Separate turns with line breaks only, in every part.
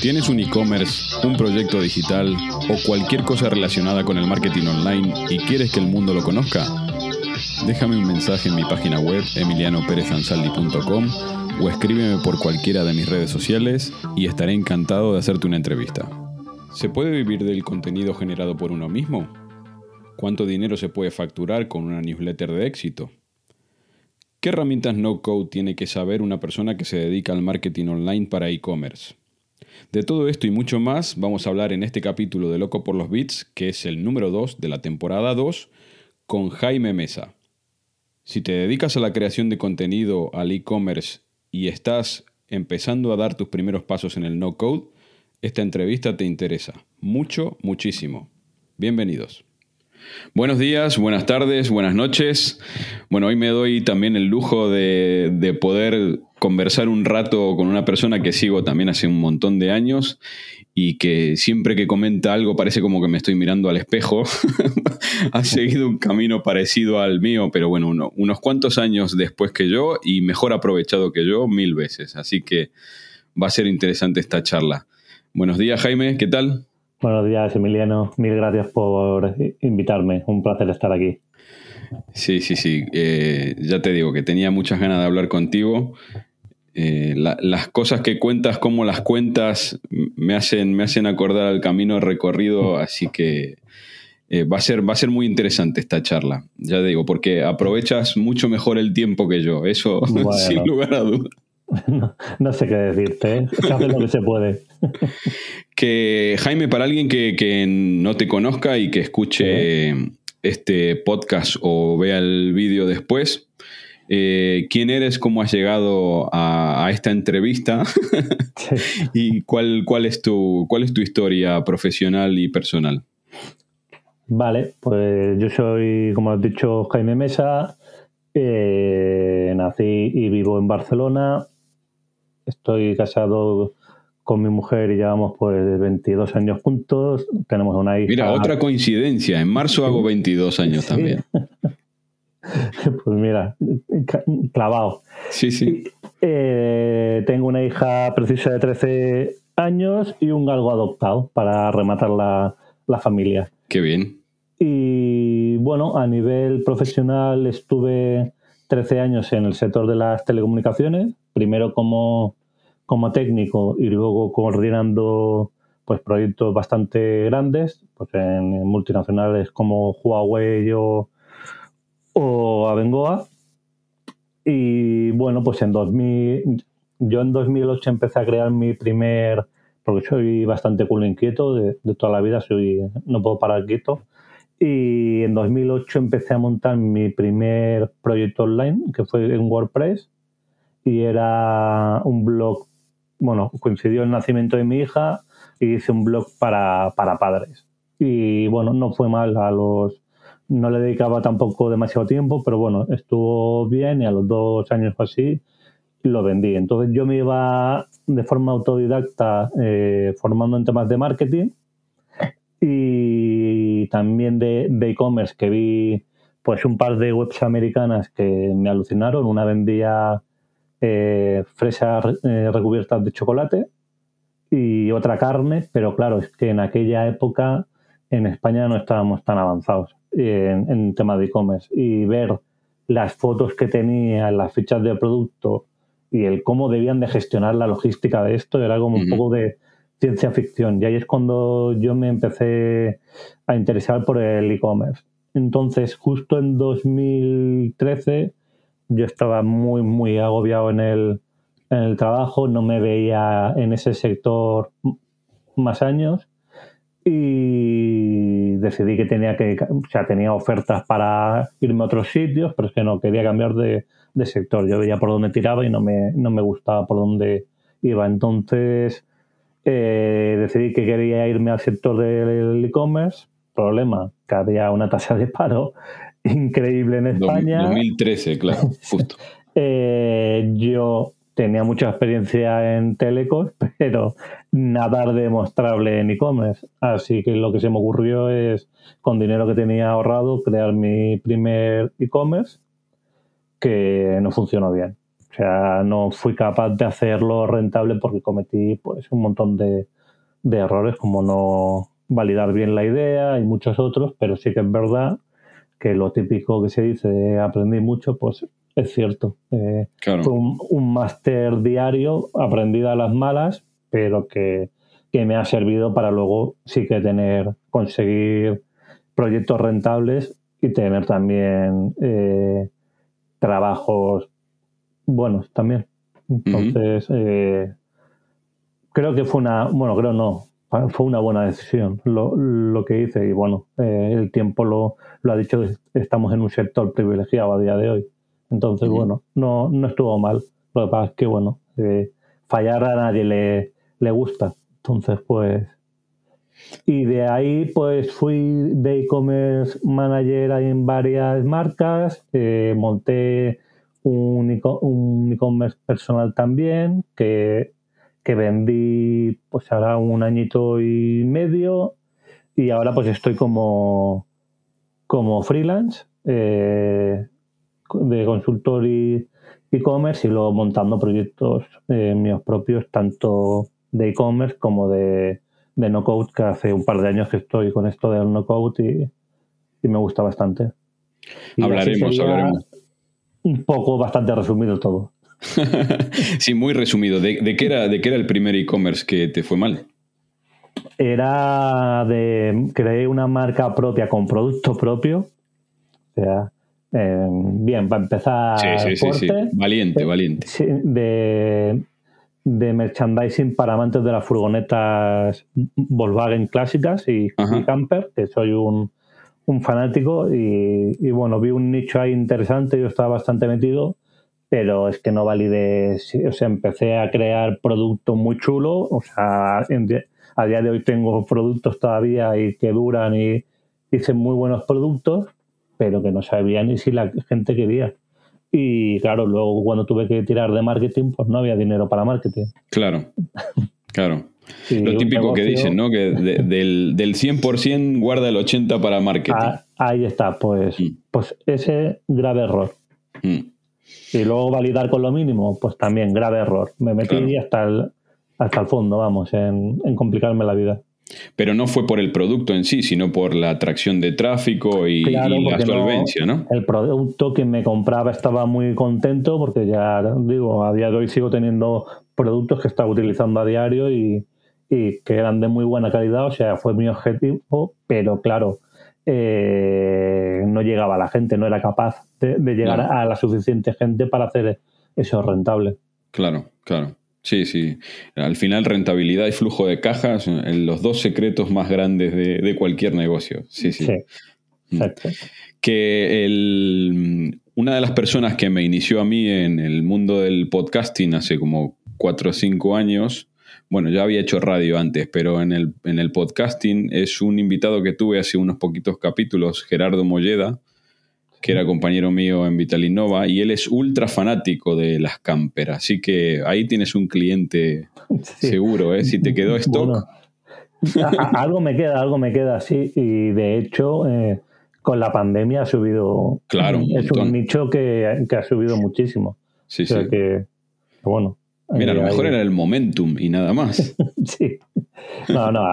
¿Tienes un e-commerce, un proyecto digital o cualquier cosa relacionada con el marketing online y quieres que el mundo lo conozca? Déjame un mensaje en mi página web emilianoperezansaldi.com o escríbeme por cualquiera de mis redes sociales y estaré encantado de hacerte una entrevista. ¿Se puede vivir del contenido generado por uno mismo? ¿Cuánto dinero se puede facturar con una newsletter de éxito? ¿Qué herramientas no-code tiene que saber una persona que se dedica al marketing online para e-commerce? De todo esto y mucho más vamos a hablar en este capítulo de Loco por los Bits, que es el número 2 de la temporada 2, con Jaime Mesa. Si te dedicas a la creación de contenido al e-commerce y estás empezando a dar tus primeros pasos en el no-code, esta entrevista te interesa. Mucho, muchísimo. Bienvenidos. Buenos días, buenas tardes, buenas noches. Bueno, hoy me doy también el lujo de, de, poder conversar un rato con una persona que sigo también hace un montón de años y que siempre que comenta algo parece como que me estoy mirando al espejo. ha seguido un camino parecido al mío, pero bueno, uno, unos cuantos años después que yo y mejor aprovechado que yo mil veces. Así que va a ser interesante esta charla. Buenos días, Jaime, ¿qué tal?
Buenos días, Emiliano. Mil gracias por invitarme. Un placer estar aquí.
Sí, sí, sí. Eh, ya te digo que tenía muchas ganas de hablar contigo. Eh, la, las cosas que cuentas, cómo las cuentas, me hacen, me hacen acordar al camino recorrido, así que eh, va, a ser, va a ser muy interesante esta charla, ya digo, porque aprovechas mucho mejor el tiempo que yo, eso bueno. sin lugar a dudas.
No, no, sé qué decirte, ¿eh? se hace lo que se puede.
que Jaime, para alguien que, que, no te conozca y que escuche sí. este podcast o vea el vídeo después, eh, quién eres, cómo has llegado a, a esta entrevista y cuál, cuál, es tu, cuál es tu historia profesional y personal.
Vale, pues yo soy, como has dicho, Jaime Mesa. Eh, nací y vivo en Barcelona. Estoy casado con mi mujer y llevamos pues 22 años juntos. Tenemos una hija.
Mira, otra coincidencia. En marzo hago 22 años sí. también.
Pues mira, clavado.
Sí, sí.
Eh, tengo una hija precisa de 13 años y un galgo adoptado para rematar la, la familia.
Qué bien.
Y bueno, a nivel profesional estuve 13 años en el sector de las telecomunicaciones, primero como, como técnico y luego coordinando pues, proyectos bastante grandes, pues en multinacionales como Huawei o, o Abengoa. Y bueno, pues en 2000, yo en 2008 empecé a crear mi primer, porque soy bastante culo inquieto de, de toda la vida, soy, no puedo parar quieto. Y en 2008 empecé a montar mi primer proyecto online, que fue en WordPress, y era un blog, bueno, coincidió el nacimiento de mi hija y hice un blog para, para padres. Y bueno, no fue mal a los... No le dedicaba tampoco demasiado tiempo, pero bueno, estuvo bien y a los dos años o así lo vendí. Entonces yo me iba de forma autodidacta eh, formando en temas de marketing y también de e-commerce que vi pues un par de webs americanas que me alucinaron. Una vendía eh, fresas eh, recubiertas de chocolate y otra carne, pero claro, es que en aquella época en España no estábamos tan avanzados en, en tema de e-commerce y ver las fotos que tenía, las fichas de producto y el cómo debían de gestionar la logística de esto era como uh -huh. un poco de ciencia ficción. Y ahí es cuando yo me empecé a interesar por el e-commerce. Entonces, justo en 2013, yo estaba muy, muy agobiado en el, en el trabajo, no me veía en ese sector más años y decidí que tenía que, o sea, tenía ofertas para irme a otros sitios, pero es que no quería cambiar de, de sector. Yo veía por dónde tiraba y no me, no me gustaba por dónde iba. Entonces, eh, decidí que quería irme al sector del e-commerce. Problema, que había una tasa de paro increíble en España.
2013, claro, justo.
Eh, yo tenía mucha experiencia en telecos, pero nada demostrable en e-commerce. Así que lo que se me ocurrió es, con dinero que tenía ahorrado, crear mi primer e-commerce, que no funcionó bien. O sea, no fui capaz de hacerlo rentable porque cometí pues un montón de, de errores, como no validar bien la idea y muchos otros, pero sí que es verdad que lo típico que se dice, aprendí mucho, pues es cierto. Eh, fue un, máster diario, aprendido a las malas, pero que, me ha servido para luego sí que tener, conseguir proyectos rentables y tener también eh, trabajos buenos también. Entonces, eh, creo que fue una, bueno, creo no, fue una buena decisión lo, lo que hice y bueno, el tiempo lo, lo ha dicho, estamos en un sector privilegiado a día de hoy. Entonces, bueno, no, no estuvo mal. Lo que pasa es que, bueno, eh, fallar a nadie le, le gusta. Entonces, pues... Y de ahí, pues fui de e-commerce manager en varias marcas, eh, monté un e-commerce personal también, que, que vendí pues ahora un añito y medio y ahora pues estoy como, como freelance. Eh, de consultor y e-commerce y luego montando proyectos eh, míos propios, tanto de e-commerce como de, de no-code, que hace un par de años que estoy con esto del no-code y, me gusta bastante.
hablaremos, hablaremos.
Un poco bastante resumido todo.
sí, muy resumido. ¿De, qué era, ¿De qué era el primer e-commerce que te fue mal?
Era de. Creé una marca propia con producto propio. O sea, eh, bien, para empezar.
Sí, sí, sí, Valiente, valiente.
De, de, merchandising para amantes de las furgonetas Volkswagen clásicas y, camper, que soy un, un fanático. Y, bueno, vi un nicho ahí interesante, yo estaba bastante metido, pero es que no validé. O sea, empecé a crear productos muy chulos. O sea, a día de hoy tengo productos todavía y que duran y hice muy buenos productos pero que no sabía ni si la gente quería. Y claro, luego cuando tuve que tirar de marketing, pues no había dinero para marketing.
Claro, claro. Lo típico que dicen, ¿no? Que del, del 100% guarda el 80% para marketing. Ah,
ahí está, pues, mm. pues ese grave error. Mm. Y luego validar con lo mínimo, pues también grave error. Me metí hasta, el, hasta el fondo, vamos, en, en complicarme la vida.
Pero no fue por el producto en sí, sino por la atracción de tráfico y, la solvencia, no,
El producto que me compraba estaba muy contento porque ya, digo, a día de hoy sigo teniendo productos que estaba utilizando a diario y, que eran de muy buena calidad, o sea, fue mi objetivo, pero claro, eh, no llegaba a la gente, no era capaz de, llegar a la suficiente gente para hacer eso rentable.
Claro, claro. Sí, sí. Al final, rentabilidad y flujo de cajas, los dos secretos más grandes de, cualquier negocio. Sí, sí.
Mm.
Que el, una de las personas que me inició a mí en el mundo del podcasting hace como cuatro o cinco años, bueno, ya había hecho radio antes, pero en el, en el podcasting es un invitado que tuve hace unos poquitos capítulos, Gerardo Molleda, que era compañero mío en Vitalinova, y él es ultra fanático de las camperas. Así que ahí tienes un cliente seguro, ¿eh? Si te quedó stock.
algo me queda, algo me queda, sí. Y de hecho, eh, con la pandemia ha subido.
Claro,
es un nicho que, ha subido muchísimo.
Sí, sí.
Que, bueno,
Mira, a lo mejor era el momentum y nada más.
sí. No, no,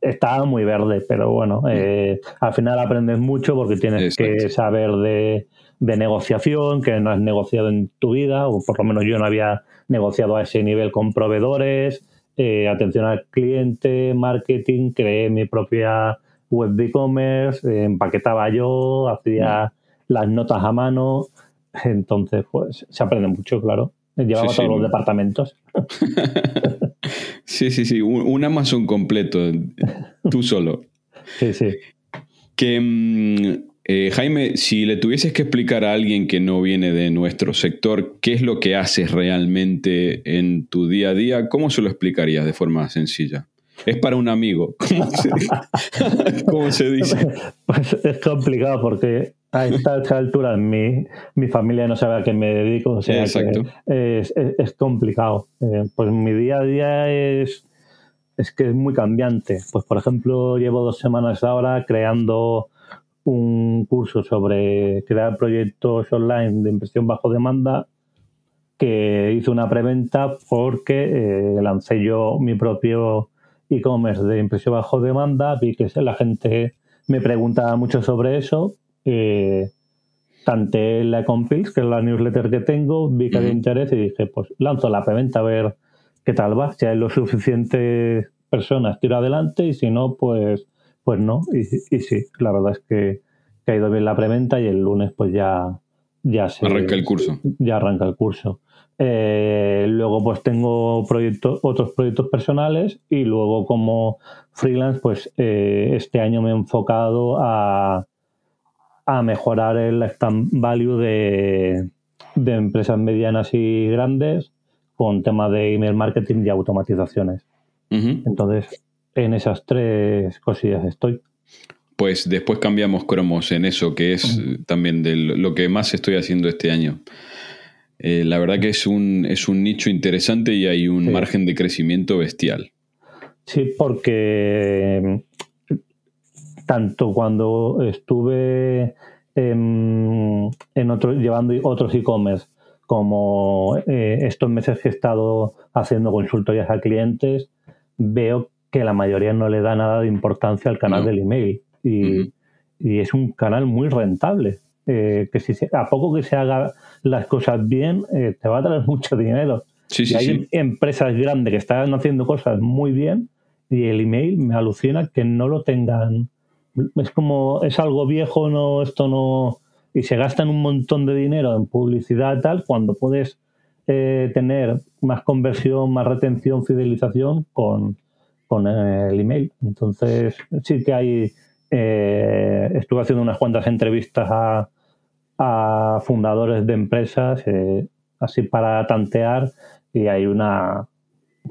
estaba muy verde, pero bueno, eh, al final aprendes mucho porque tienes que saber de, negociación, que no has negociado en tu vida, o por lo menos yo no había negociado a ese nivel con proveedores, eh, atención al cliente, marketing, creé mi propia web de e-commerce, eh, empaquetaba yo, hacía las notas a mano, entonces pues se aprende mucho, claro. Llevaba todos los departamentos.
sí, sí, sí. Un, Amazon completo. Tú solo.
Sí, sí.
Que mm, Eh, Jaime, si le tuvieses que explicar a alguien que no viene de nuestro sector qué es lo que haces realmente en tu día a día, ¿cómo se lo explicarías de forma sencilla? Es para un amigo. ¿Cómo se, dice?
Pues es complicado porque a esta altura mi, mi familia no sabe a qué me dedico, o sea que es, complicado. Eh, pues mi día a día es, es que es muy cambiante. Pues por ejemplo, llevo dos semanas ahora creando un curso sobre crear proyectos online de impresión bajo demanda que hice una preventa porque eh, lancé yo mi propio e-commerce de impresión bajo demanda, vi que la gente me preguntaba mucho sobre eso, eh, tanteé la Compils, que es la newsletter que tengo, vi que había interés y dije, pues lanzo la preventa a ver qué tal va, si hay lo suficientes personas, tiro adelante y si no, pues, pues no. Y, y sí, la verdad es que, ha ido bien la preventa y el lunes pues ya, ya se...
Arranca el curso.
Ya arranca el curso. Eh, luego pues tengo proyectos, otros proyectos personales y luego como freelance pues eh, este año me he enfocado a, a mejorar el stand value de, de, empresas medianas y grandes con temas de email marketing y automatizaciones. Entonces en esas tres cosillas estoy.
Pues después cambiamos cromos en eso, que es también de lo que más estoy haciendo este año. Eh, la verdad que es un, es un nicho interesante y hay un margen de crecimiento bestial.
Sí, porque tanto cuando estuve en, otro, llevando otros e-commerce como eh, estos meses que he estado haciendo consultorías a clientes, veo que la mayoría no le da nada de importancia al canal del email y, y, es un canal muy rentable. Eh, que si a poco que se haga las cosas bien, eh, te va a traer mucho dinero.
y
hay empresas grandes que están haciendo cosas muy bien y el email me alucina que no lo tengan. Es como, es algo viejo, no, esto no. Y se gastan un montón de dinero en publicidad tal, cuando puedes eh, tener más conversión, más retención, fidelización con, con el email. Entonces, sí que hay. Eh, estuve haciendo unas cuantas entrevistas a, a fundadores de empresas, eh, así para tantear, y hay una,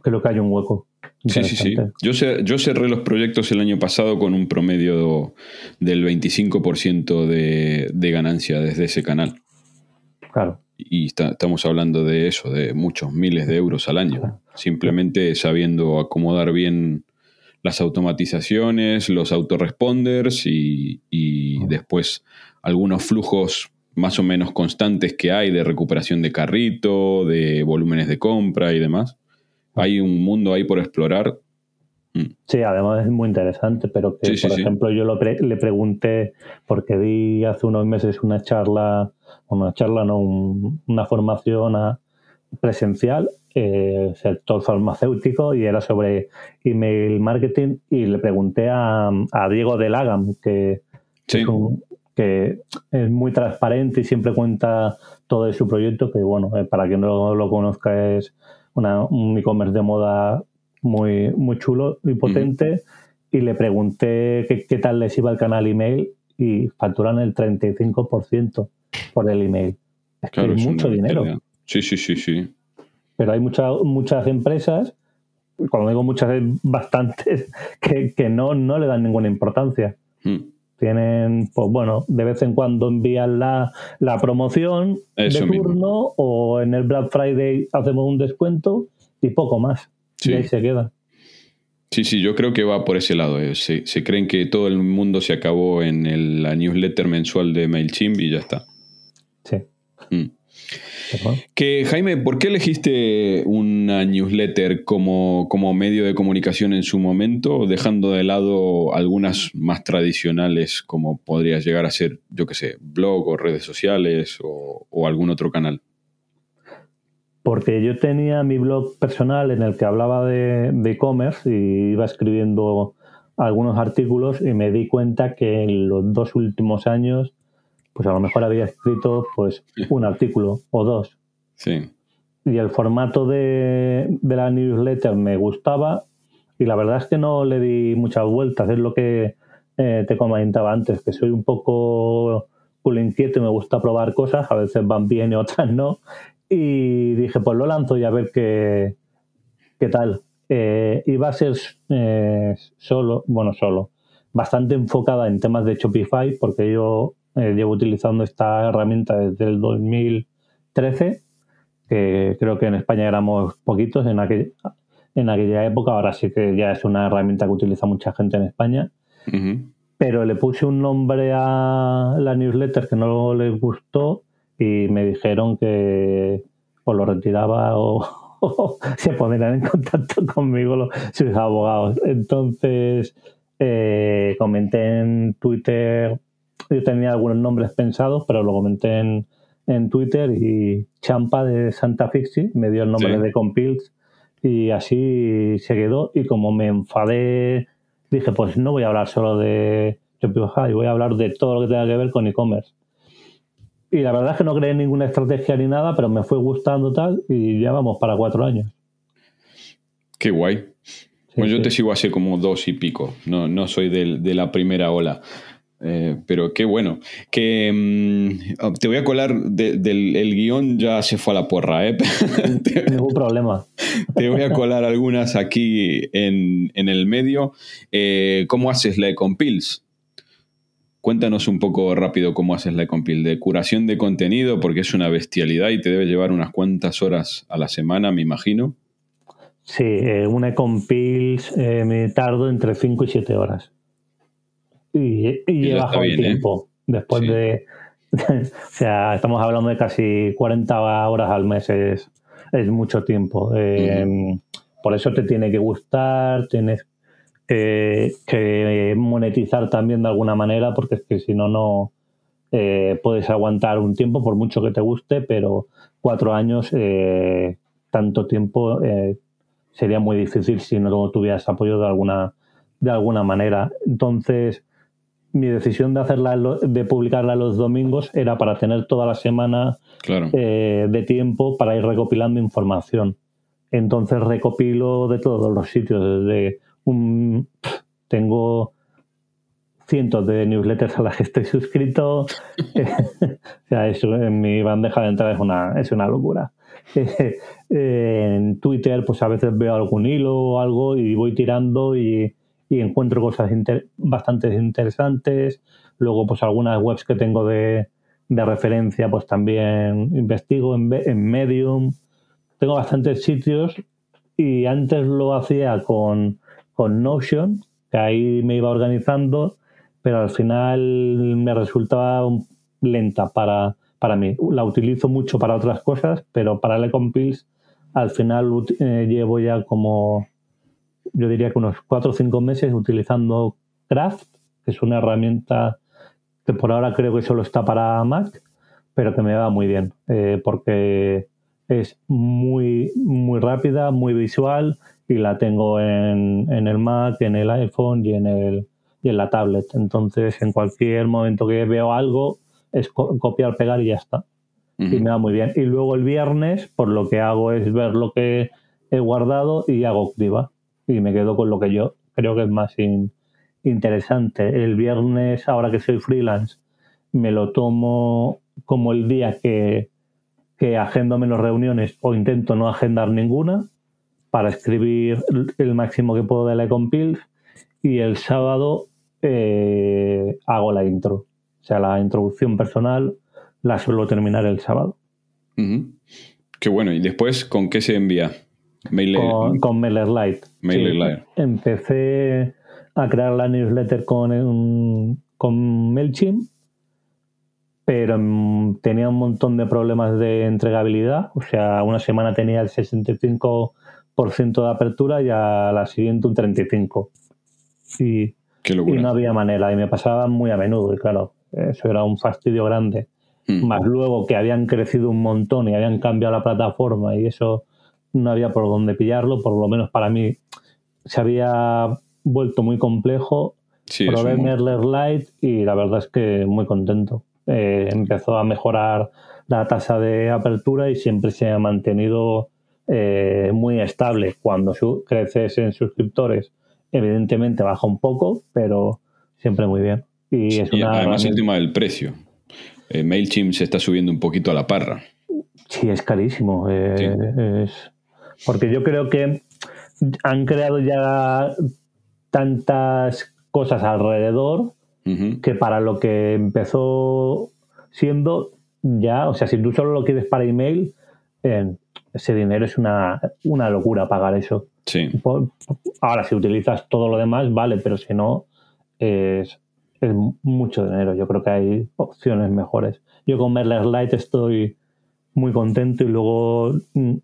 creo que hay un hueco.
Sí, sí, sí. Yo, yo cerré los proyectos el año pasado con un promedio del 25% de, de ganancia desde ese canal.
Claro.
Y estamos hablando de eso, de muchos miles de euros al año. Simplemente sabiendo acomodar bien las automatizaciones, los autoresponders y, y después algunos flujos más o menos constantes que hay de recuperación de carrito, de volúmenes de compra y demás. Hay un mundo ahí por explorar.
Mm. Sí, además es muy interesante, pero que, por ejemplo, yo le pregunté, porque di hace unos meses una charla, una charla, no, una formación presencial, eh, sector farmacéutico, y era sobre email marketing, y le pregunté a, Diego de Lagam, que es un, que es muy transparente y siempre cuenta todo de su proyecto, que bueno, eh, para quien no lo conozca es un e-commerce de moda muy, muy chulo y potente. Y le pregunté qué, tal les iba el canal email y facturan el 35% por el email. Es que es mucho dinero.
Sí, sí, sí, sí.
Pero hay muchas muchas empresas, cuando digo muchas, bastantes, que, que no, no le dan ninguna importancia. Mm. Tienen, pues bueno, de vez en cuando envían la, promoción de turno o en el Black Friday hacemos un descuento y poco más. Y ahí se queda.
Sí, sí, yo creo que va por ese lado. Eh. Se, creen que todo el mundo se acabó en la newsletter mensual de MailChimp y ya está.
Sí. Mm.
Que Jaime, ¿por qué elegiste una newsletter como, como, medio de comunicación en su momento, dejando de lado algunas más tradicionales como podría llegar a ser, yo qué sé, blog o redes sociales o, algún otro canal?
Porque yo tenía mi blog personal en el que hablaba de e-commerce y iba escribiendo algunos artículos y me di cuenta que en los dos últimos años pues a lo mejor había escrito pues un artículo o dos.
Sí.
Y el formato de, la newsletter me gustaba y la verdad es que no le di muchas vueltas. Es lo que eh, te comentaba antes, que soy un poco inquieto y me gusta probar cosas, a veces van bien y otras no. Y dije, pues lo lanzo y a ver qué, qué tal. Eh, iba a ser eh, solo, bueno, solo, bastante enfocada en temas de Shopify, porque yo eh, llevo utilizando esta herramienta desde el 2013, que creo que en España éramos poquitos en, aquel, en aquella época, ahora sí que ya es una herramienta que utiliza mucha gente en España pero le puse un nombre a la newsletter que no les gustó y me dijeron que o lo retiraba o, se pondrían en contacto conmigo los, sus abogados. Entonces eh, comenté en Twitter, yo tenía algunos nombres pensados, pero lo comenté en, Twitter y Champa de Santa Fixi me dio el nombre de Compils y así se quedó y como me enfadé dije, pues no voy a hablar solo de Shopify, voy a hablar de todo lo que tenga que ver con e-commerce. Y la verdad es que no creé ninguna estrategia ni nada, pero me fue gustando tal y ya vamos para cuatro años.
Qué guay. pues yo te sigo hace como dos y pico, no, no soy de la primera ola. Eh, pero qué bueno. Que mm, te voy a colar del el guion, ya se fue a la porra, ¿eh?
Ningún problema.
Te voy a colar algunas aquí en, el medio. Eh, ¿Cómo haces la Ecompils? Cuéntanos un poco rápido cómo haces la Ecompil. De curación de contenido, porque es una bestialidad y te debe llevar unas cuantas horas a la semana, me imagino.
Sí, eh, una Ecompil me tardo entre 5 y 7 horas y, y, he bajado el ¿eh? tiempo. Después de. o sea, estamos hablando de casi 40 horas al mes, es, mucho tiempo. Em, por eso te tiene que gustar, tienes que monetizar también de alguna manera, porque es que si no, no eh, puedes aguantar un tiempo, por mucho que te guste, pero cuatro años, eh, tanto tiempo, sería muy difícil si no tuvieras apoyo de alguna, de alguna manera. Entonces, mi decisión de hacerla de publicarla los domingos era para tener toda la semana eh, de tiempo para ir recopilando información. Entonces recopilo de todos los sitios, desde un tengo cientos de newsletters a las que estoy suscrito. o sea, eso en mi bandeja de entrada es una, es una locura. en Twitter, pues a veces veo algún hilo o algo y voy tirando y y encuentro cosas bastante interesantes. Luego, pues algunas webs que tengo de, referencia, pues también investigo en, en, Medium. Tengo bastantes sitios y antes lo hacía con, con Notion, que ahí me iba organizando, pero al final me resultaba lenta para, para mí. La utilizo mucho para otras cosas, pero para el Compils al final eh, llevo ya como yo diría que unos cuatro o cinco meses utilizando Craft, que es una herramienta que por ahora creo que solo está para Mac, pero que me va muy bien, eh, porque es muy, muy rápida, muy visual y la tengo en, el Mac, en el iPhone y en, el, y en la tablet. Entonces, en cualquier momento que veo algo, es copiar, pegar y ya está. Y me va muy bien. Y luego el viernes, por lo que hago es ver lo que he guardado y hago criba y me quedo con lo que yo creo que es más interesante. El viernes, ahora que soy freelance, me lo tomo como el día que, que agendo menos reuniones o intento no agendar ninguna para escribir el máximo que puedo de la Compil y el sábado eh, hago la intro. O sea, la introducción personal la suelo terminar el sábado.
Qué bueno. ¿Y después con qué se envía?
Con, con MailerLite. Empecé a crear la newsletter con, con MailChimp, pero tenía un montón de problemas de entregabilidad. O sea, una semana tenía el 65% de apertura y a la siguiente un 35%. Y, y no había manera. Y me pasaba muy a menudo. Y claro, eso era un fastidio grande. Mm. Más luego que habían crecido un montón y habían cambiado la plataforma y eso no había por dónde pillarlo, por lo menos para mí se había vuelto muy complejo. Sí, Probé Merler Lite y la verdad es que muy contento. Eh, empezó a mejorar la tasa de apertura y siempre se ha mantenido eh, muy estable. Cuando creces en suscriptores, evidentemente baja un poco, pero siempre muy bien. Y, es una
además el tema del precio. Eh, MailChimp se está subiendo un poquito a la parra.
Sí, es carísimo. Eh, porque yo creo que han creado ya tantas cosas alrededor que para lo que empezó siendo ya, o sea, si tú solo lo quieres para email, ese dinero es una, una locura pagar eso.
Sí.
ahora, si utilizas todo lo demás, vale, pero si no, es, es mucho dinero. Yo creo que hay opciones mejores. Yo con Merler Lite estoy muy contento y luego mm,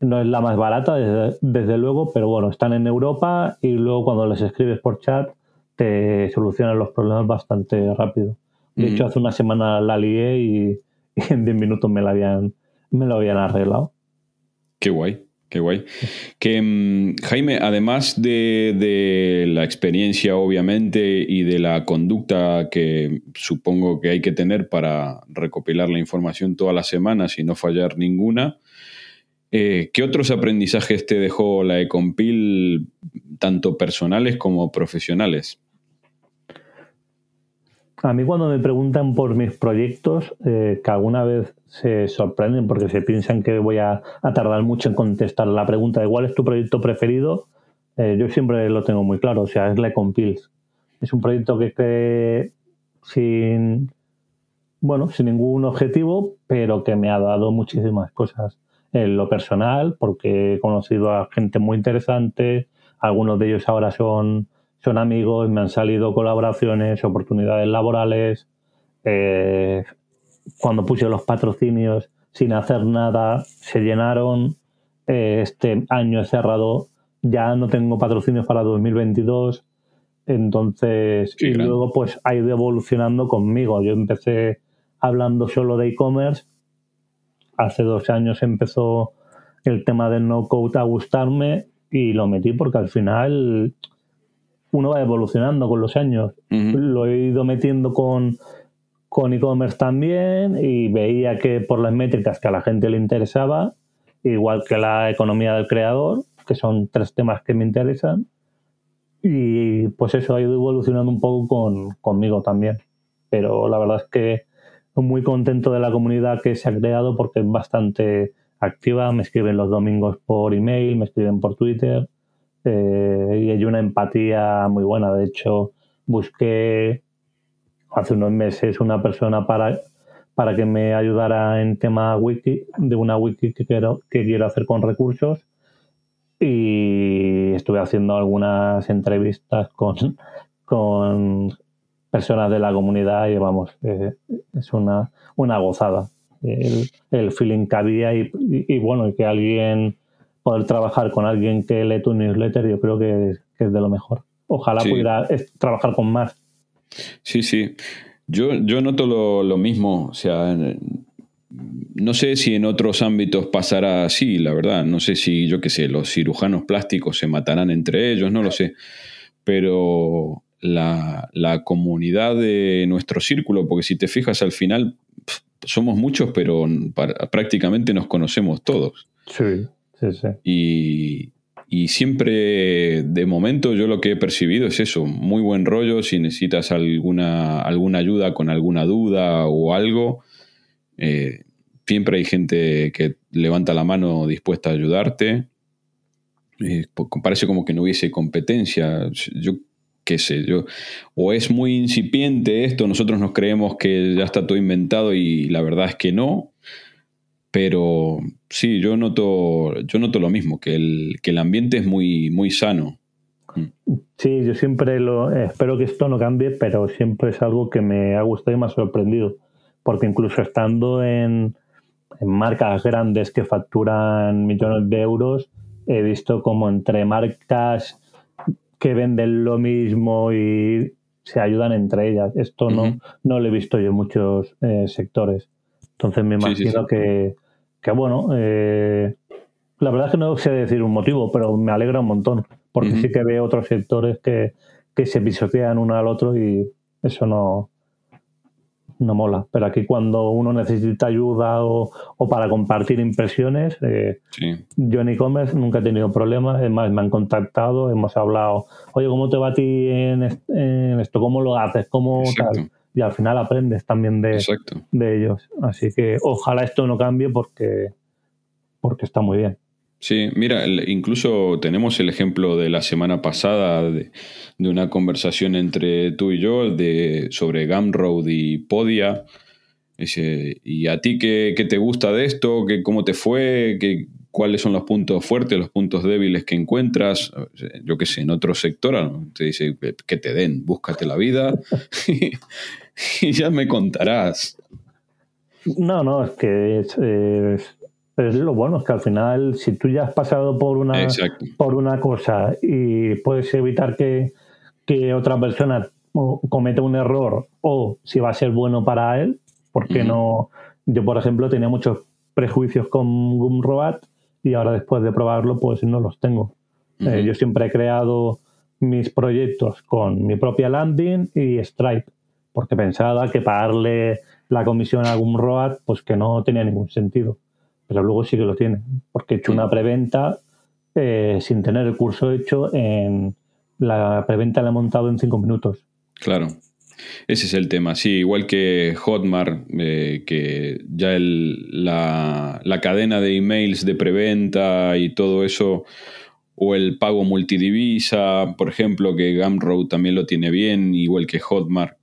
no es la más barata, desde, luego, pero bueno, están en Europa y luego cuando les escribes por chat te solucionan los problemas bastante rápido. De hecho, hace una semana la lié y, en 10 minutos me, la habían, me lo habían arreglado.
Qué guay. Qué guay. Que, mm, Jaime, además de, la experiencia, obviamente, y de la conducta que supongo que hay que tener para recopilar la información todas las semanas y no fallar ninguna, eh, ¿qué otros aprendizajes te dejó la Ecompil, tanto personales como profesionales?
A mí cuando me preguntan por mis proyectos, eh, que alguna vez se sorprenden porque se piensan que voy a, tardar mucho en contestar la pregunta de cuál es tu proyecto preferido, eh, yo siempre lo tengo muy claro, o sea, es la Compils. Es un proyecto que cree sin, bueno, sin ningún objetivo, pero que me ha dado muchísimas cosas en lo personal, porque he conocido a gente muy interesante, algunos de ellos ahora son son amigos, me han salido colaboraciones, oportunidades laborales. Eh, cuando puse los patrocinios sin hacer nada, se llenaron. Eh, este año he cerrado, ya no tengo patrocinios para 2022. Entonces, y luego pues ha ido evolucionando conmigo. Yo empecé hablando solo de e-commerce. Hace dos años empezó el tema del no code a gustarme y lo metí porque al final uno va evolucionando con los años. Lo he ido metiendo con con e-commerce también y veía que por las métricas que a la gente le interesaba, igual que la economía del creador, que son tres temas que me interesan, y pues eso ha ido evolucionando un poco con, conmigo también. Pero la verdad es que muy contento de la comunidad que se ha creado porque es bastante activa, me escriben los domingos por email, me escriben por Twitter eh, y hay una empatía muy buena. De hecho, busqué hace unos meses una persona para, para que me ayudara en tema wiki, de una wiki que quiero, que quiero hacer con recursos. Y estuve haciendo algunas entrevistas con, con personas de la comunidad y vamos, eh, es una, una gozada el, el feeling que había y, y, y bueno, que alguien poder trabajar con alguien que lee tu newsletter, yo creo que, es de lo mejor. Ojalá pudiera trabajar con más.
Sí, sí. Yo, yo noto lo, mismo. O sea, no sé si en otros ámbitos pasará así, la verdad. No sé si, yo qué sé, los cirujanos plásticos se matarán entre ellos, no lo sé. Pero la, la comunidad de nuestro círculo, porque si te fijas al final, somos muchos, pero prácticamente nos conocemos todos.
Sí.
Y, siempre, de momento, yo lo que he percibido es eso, muy buen rollo, si necesitas alguna, alguna ayuda con alguna duda o algo, eh, siempre hay gente que levanta la mano dispuesta a ayudarte. Eh, parece como que no hubiese competencia. Yo qué sé, yo, o es muy incipiente esto, nosotros nos creemos que ya está todo inventado y la verdad es que no, pero sí, yo noto, yo noto lo mismo, que el, que el ambiente es muy, muy sano.
Mm. Sí, yo siempre lo espero que esto no cambie, pero siempre es algo que me ha gustado y me ha sorprendido. Porque incluso estando en, en marcas grandes que facturan millones de euros, he visto como entre marcas que venden lo mismo y se ayudan entre ellas. Esto no, no lo he visto yo en muchos eh, sectores. Entonces me imagino que que bueno, eh, la verdad es que no sé decir un motivo, pero me alegra un montón, porque sí que veo otros sectores que, se pisotean uno al otro y eso no, no mola. Pero aquí cuando uno necesita ayuda o, para compartir impresiones, eh, yo en e-commerce nunca he tenido problemas. Es más, me han contactado, hemos hablado, oye, ¿cómo te va a ti en, esto? ¿Cómo lo haces? ¿Cómo tal? Y al final aprendes también de, de ellos. Así que ojalá esto no cambie porque, porque está muy bien.
Sí, mira, incluso tenemos el ejemplo de la semana pasada de, una conversación entre tú y yo de, sobre Gumroad y Podia. ¿Y a ti qué, te gusta de esto? ¿Qué, ¿Cómo te fue? ¿Qué, ¿Cuáles son los puntos fuertes, los puntos débiles que encuentras? Yo qué sé, en otro sector te dice que te den, búscate la vida y, ya me contarás.
No, no, es que es, pero es lo bueno, es que al final, si tú ya has pasado por una, por una cosa y puedes evitar que, otra persona cometa un error o si va a ser bueno para él, porque no. Yo, por ejemplo, tenía muchos prejuicios con Gumroad y ahora después de probarlo, pues no los tengo. Eh, yo siempre he creado mis proyectos con mi propia landing y Stripe, porque pensaba que pagarle la comisión a Gumroad, pues que no tenía ningún sentido pero luego sí que lo tiene, porque he hecho una preventa eh, sin tener el curso hecho en la preventa la he montado en cinco minutos.
Claro. Ese es el tema, sí, igual que Hotmart, eh, que ya el, la, la, cadena de emails de preventa y todo eso, o el pago multidivisa, por ejemplo, que Gumroad también lo tiene bien, igual que Hotmart,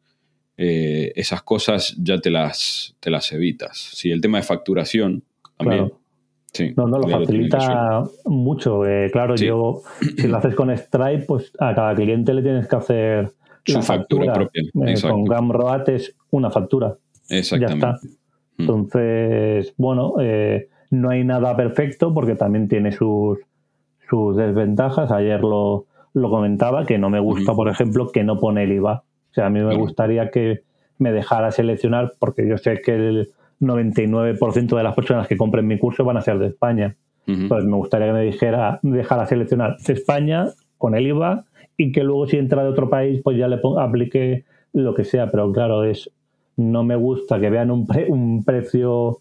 eh, esas cosas ya te las, te las evitas. Sí, el tema de facturación, Claro.
no, no, lo facilita mucho. Eh, claro, yo, si lo haces con Stripe, pues a cada cliente le tienes que hacer
su factura, propia.
Eh, con Gumroad es una factura.
Exactamente. Ya está.
Mm. Entonces, bueno, eh, no hay nada perfecto porque también tiene sus, sus desventajas. Ayer lo, lo comentaba, que no me gusta, por ejemplo, que no pone el IVA. O sea, a mí me gustaría que me dejara seleccionar, porque yo sé que el, 99% de las personas que compren mi curso van a ser de España. Pues me gustaría que me dijera, dejara seleccionar España con el IVA y que luego si entra de otro país, pues ya le aplique lo que sea. Pero claro, es no me gusta que vean un, un precio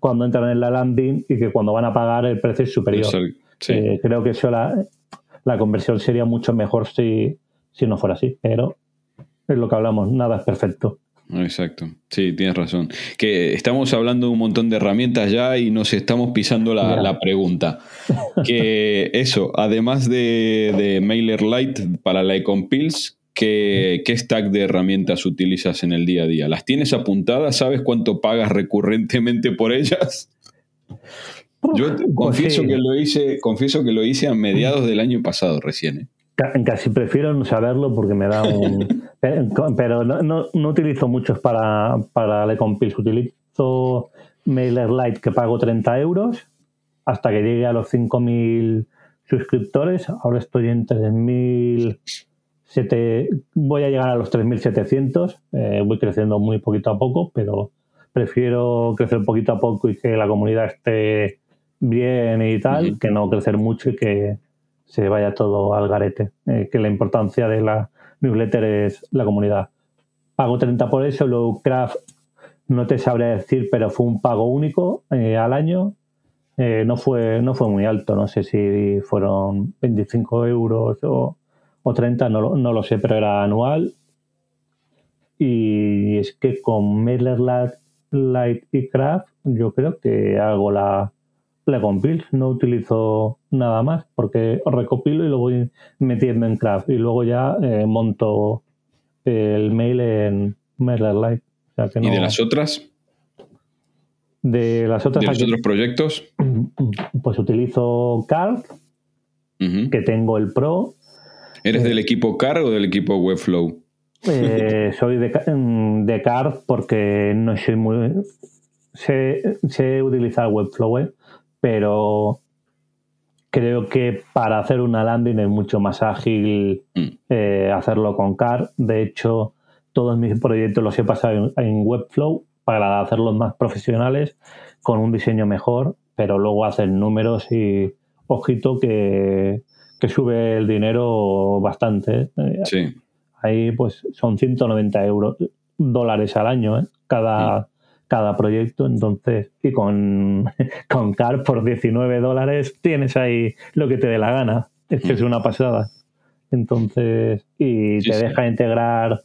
cuando entran en la landing y que cuando van a pagar el precio es superior. Eh, creo que eso la, la conversión sería mucho mejor si, si no fuera así, pero es lo que hablamos, nada es perfecto.
Exacto, sí, tienes razón. Que estamos hablando de un montón de herramientas ya y nos estamos pisando la, pregunta. Que eso, además de, MailerLite para la Ecompills, ¿qué, ¿qué stack de herramientas utilizas en el día a día? ¿Las tienes apuntadas? ¿Sabes cuánto pagas recurrentemente por ellas? Yo pues confieso, que lo hice, confieso que lo hice a mediados del año pasado recién. ¿eh?
Casi prefiero no saberlo porque me da un... pero no, no, utilizo muchos para, para el Ecompills. Utilizo MailerLite que pago 30 euros hasta que llegue a los 5.000 suscriptores. Ahora estoy en 3.000... Voy a llegar a los 3.700. Eh, voy creciendo muy poquito a poco, pero prefiero crecer poquito a poco y que la comunidad esté bien y tal, que no crecer mucho y que se vaya todo al garete. Eh, que la importancia de la newsletter es la comunidad. Pago 30 por eso, luego Craft no te sabría decir, pero fue un pago único eh, al año. Eh, no, fue, no fue muy alto, no sé si fueron 25 euros o, o 30, no, no lo sé, pero era anual. Y es que con MailerLite y Craft yo creo que hago la, la compil, no utilizo nada más porque recopilo y lo voy metiendo en Craft y luego ya eh, monto el mail en MailerLite.
¿Y de las otras?
De las otras.
¿De los otros proyectos?
Pues utilizo Card, que tengo el Pro.
¿Eres del equipo Card o del equipo Webflow?
Eh, soy de, de Card porque no soy muy. Sé, sé utilizar Webflow, ¿eh? Pero creo que para hacer una landing es mucho más ágil mm. eh, hacerlo con CAR. De hecho, todos mis proyectos los he pasado en, Webflow para hacerlos más profesionales con un diseño mejor, pero luego hacen números y ojito que, sube el dinero bastante.
¿eh? Sí.
Ahí pues son 190 euros. dólares al año, ¿eh? cada, cada proyecto. Entonces, y con, con CAR por 19 dólares tienes ahí lo que te dé la gana. Es que es una pasada. Entonces, y te deja integrar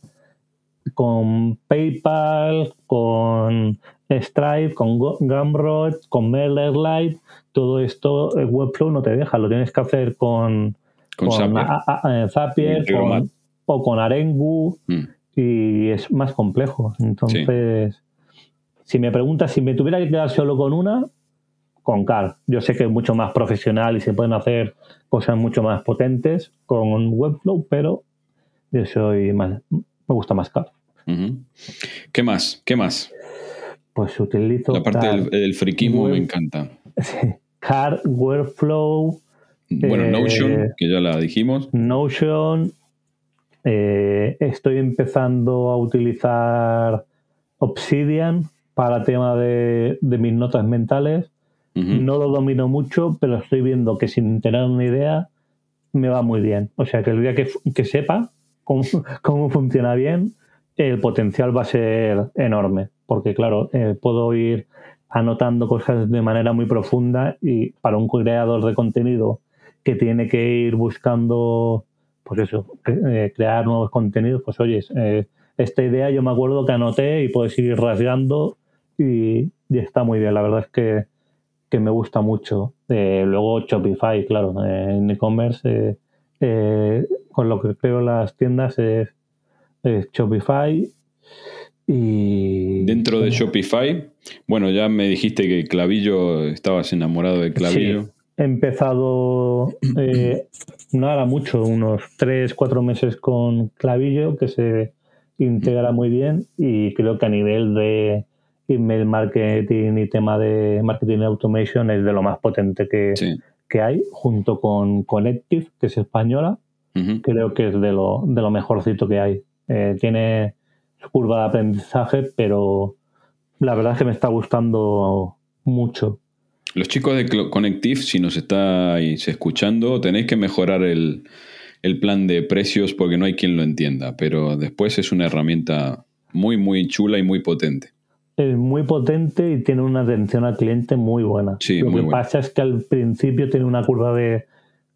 con PayPal, con Stripe, con Gumroad, con MailerLite, todo esto Webflow no te deja, lo tienes que hacer con,
con,
Zapier, eh, o con Arengu mm. y es más complejo. Entonces, si me preguntas si me tuviera que quedar solo con una, con Car. Yo sé que es mucho más profesional y se pueden hacer cosas mucho más potentes con Webflow, pero yo soy más, me gusta más Car.
¿Qué más? ¿Qué más?
Pues utilizo.
La parte del, friquismo me encanta.
Car, Workflow.
Bueno, eh, Notion, que ya la dijimos.
Notion. Eh, estoy empezando a utilizar Obsidian para el tema de, mis notas mentales. No lo domino mucho, pero estoy viendo que sin tener una idea me va muy bien. O sea que el día que, sepa cómo, cómo funciona bien, el potencial va a ser enorme, porque claro, eh, puedo ir anotando cosas de manera muy profunda y para un creador de contenido que tiene que ir buscando, pues eso, eh, crear nuevos contenidos, pues oye, eh, esta idea yo me acuerdo que anoté y puedes ir rasgando y, está muy bien, la verdad es que, que me gusta mucho. luego Shopify, claro, en e-commerce, con lo que creo las tiendas es Shopify. Y.
Dentro de Shopify, bueno, ya me dijiste que Clavillo, estabas enamorado de Clavillo.
he empezado, eh, no hará mucho, unos 3, 4 meses con Clavillo, que se integra muy bien y creo que a nivel de email marketing y tema de marketing automation es de lo más potente que, que hay, junto con Connective, que es española. Creo que es de lo, de lo mejorcito que hay. Eh, tiene su curva de aprendizaje, pero la verdad es que me está gustando mucho.
Los chicos de Connective, si nos estáis escuchando, tenéis que mejorar el, plan de precios porque no hay quien lo entienda, pero después es una herramienta muy, muy chula y muy potente.
Es muy potente y tiene una atención al cliente muy buena. lo que pasa es que al principio tiene una curva de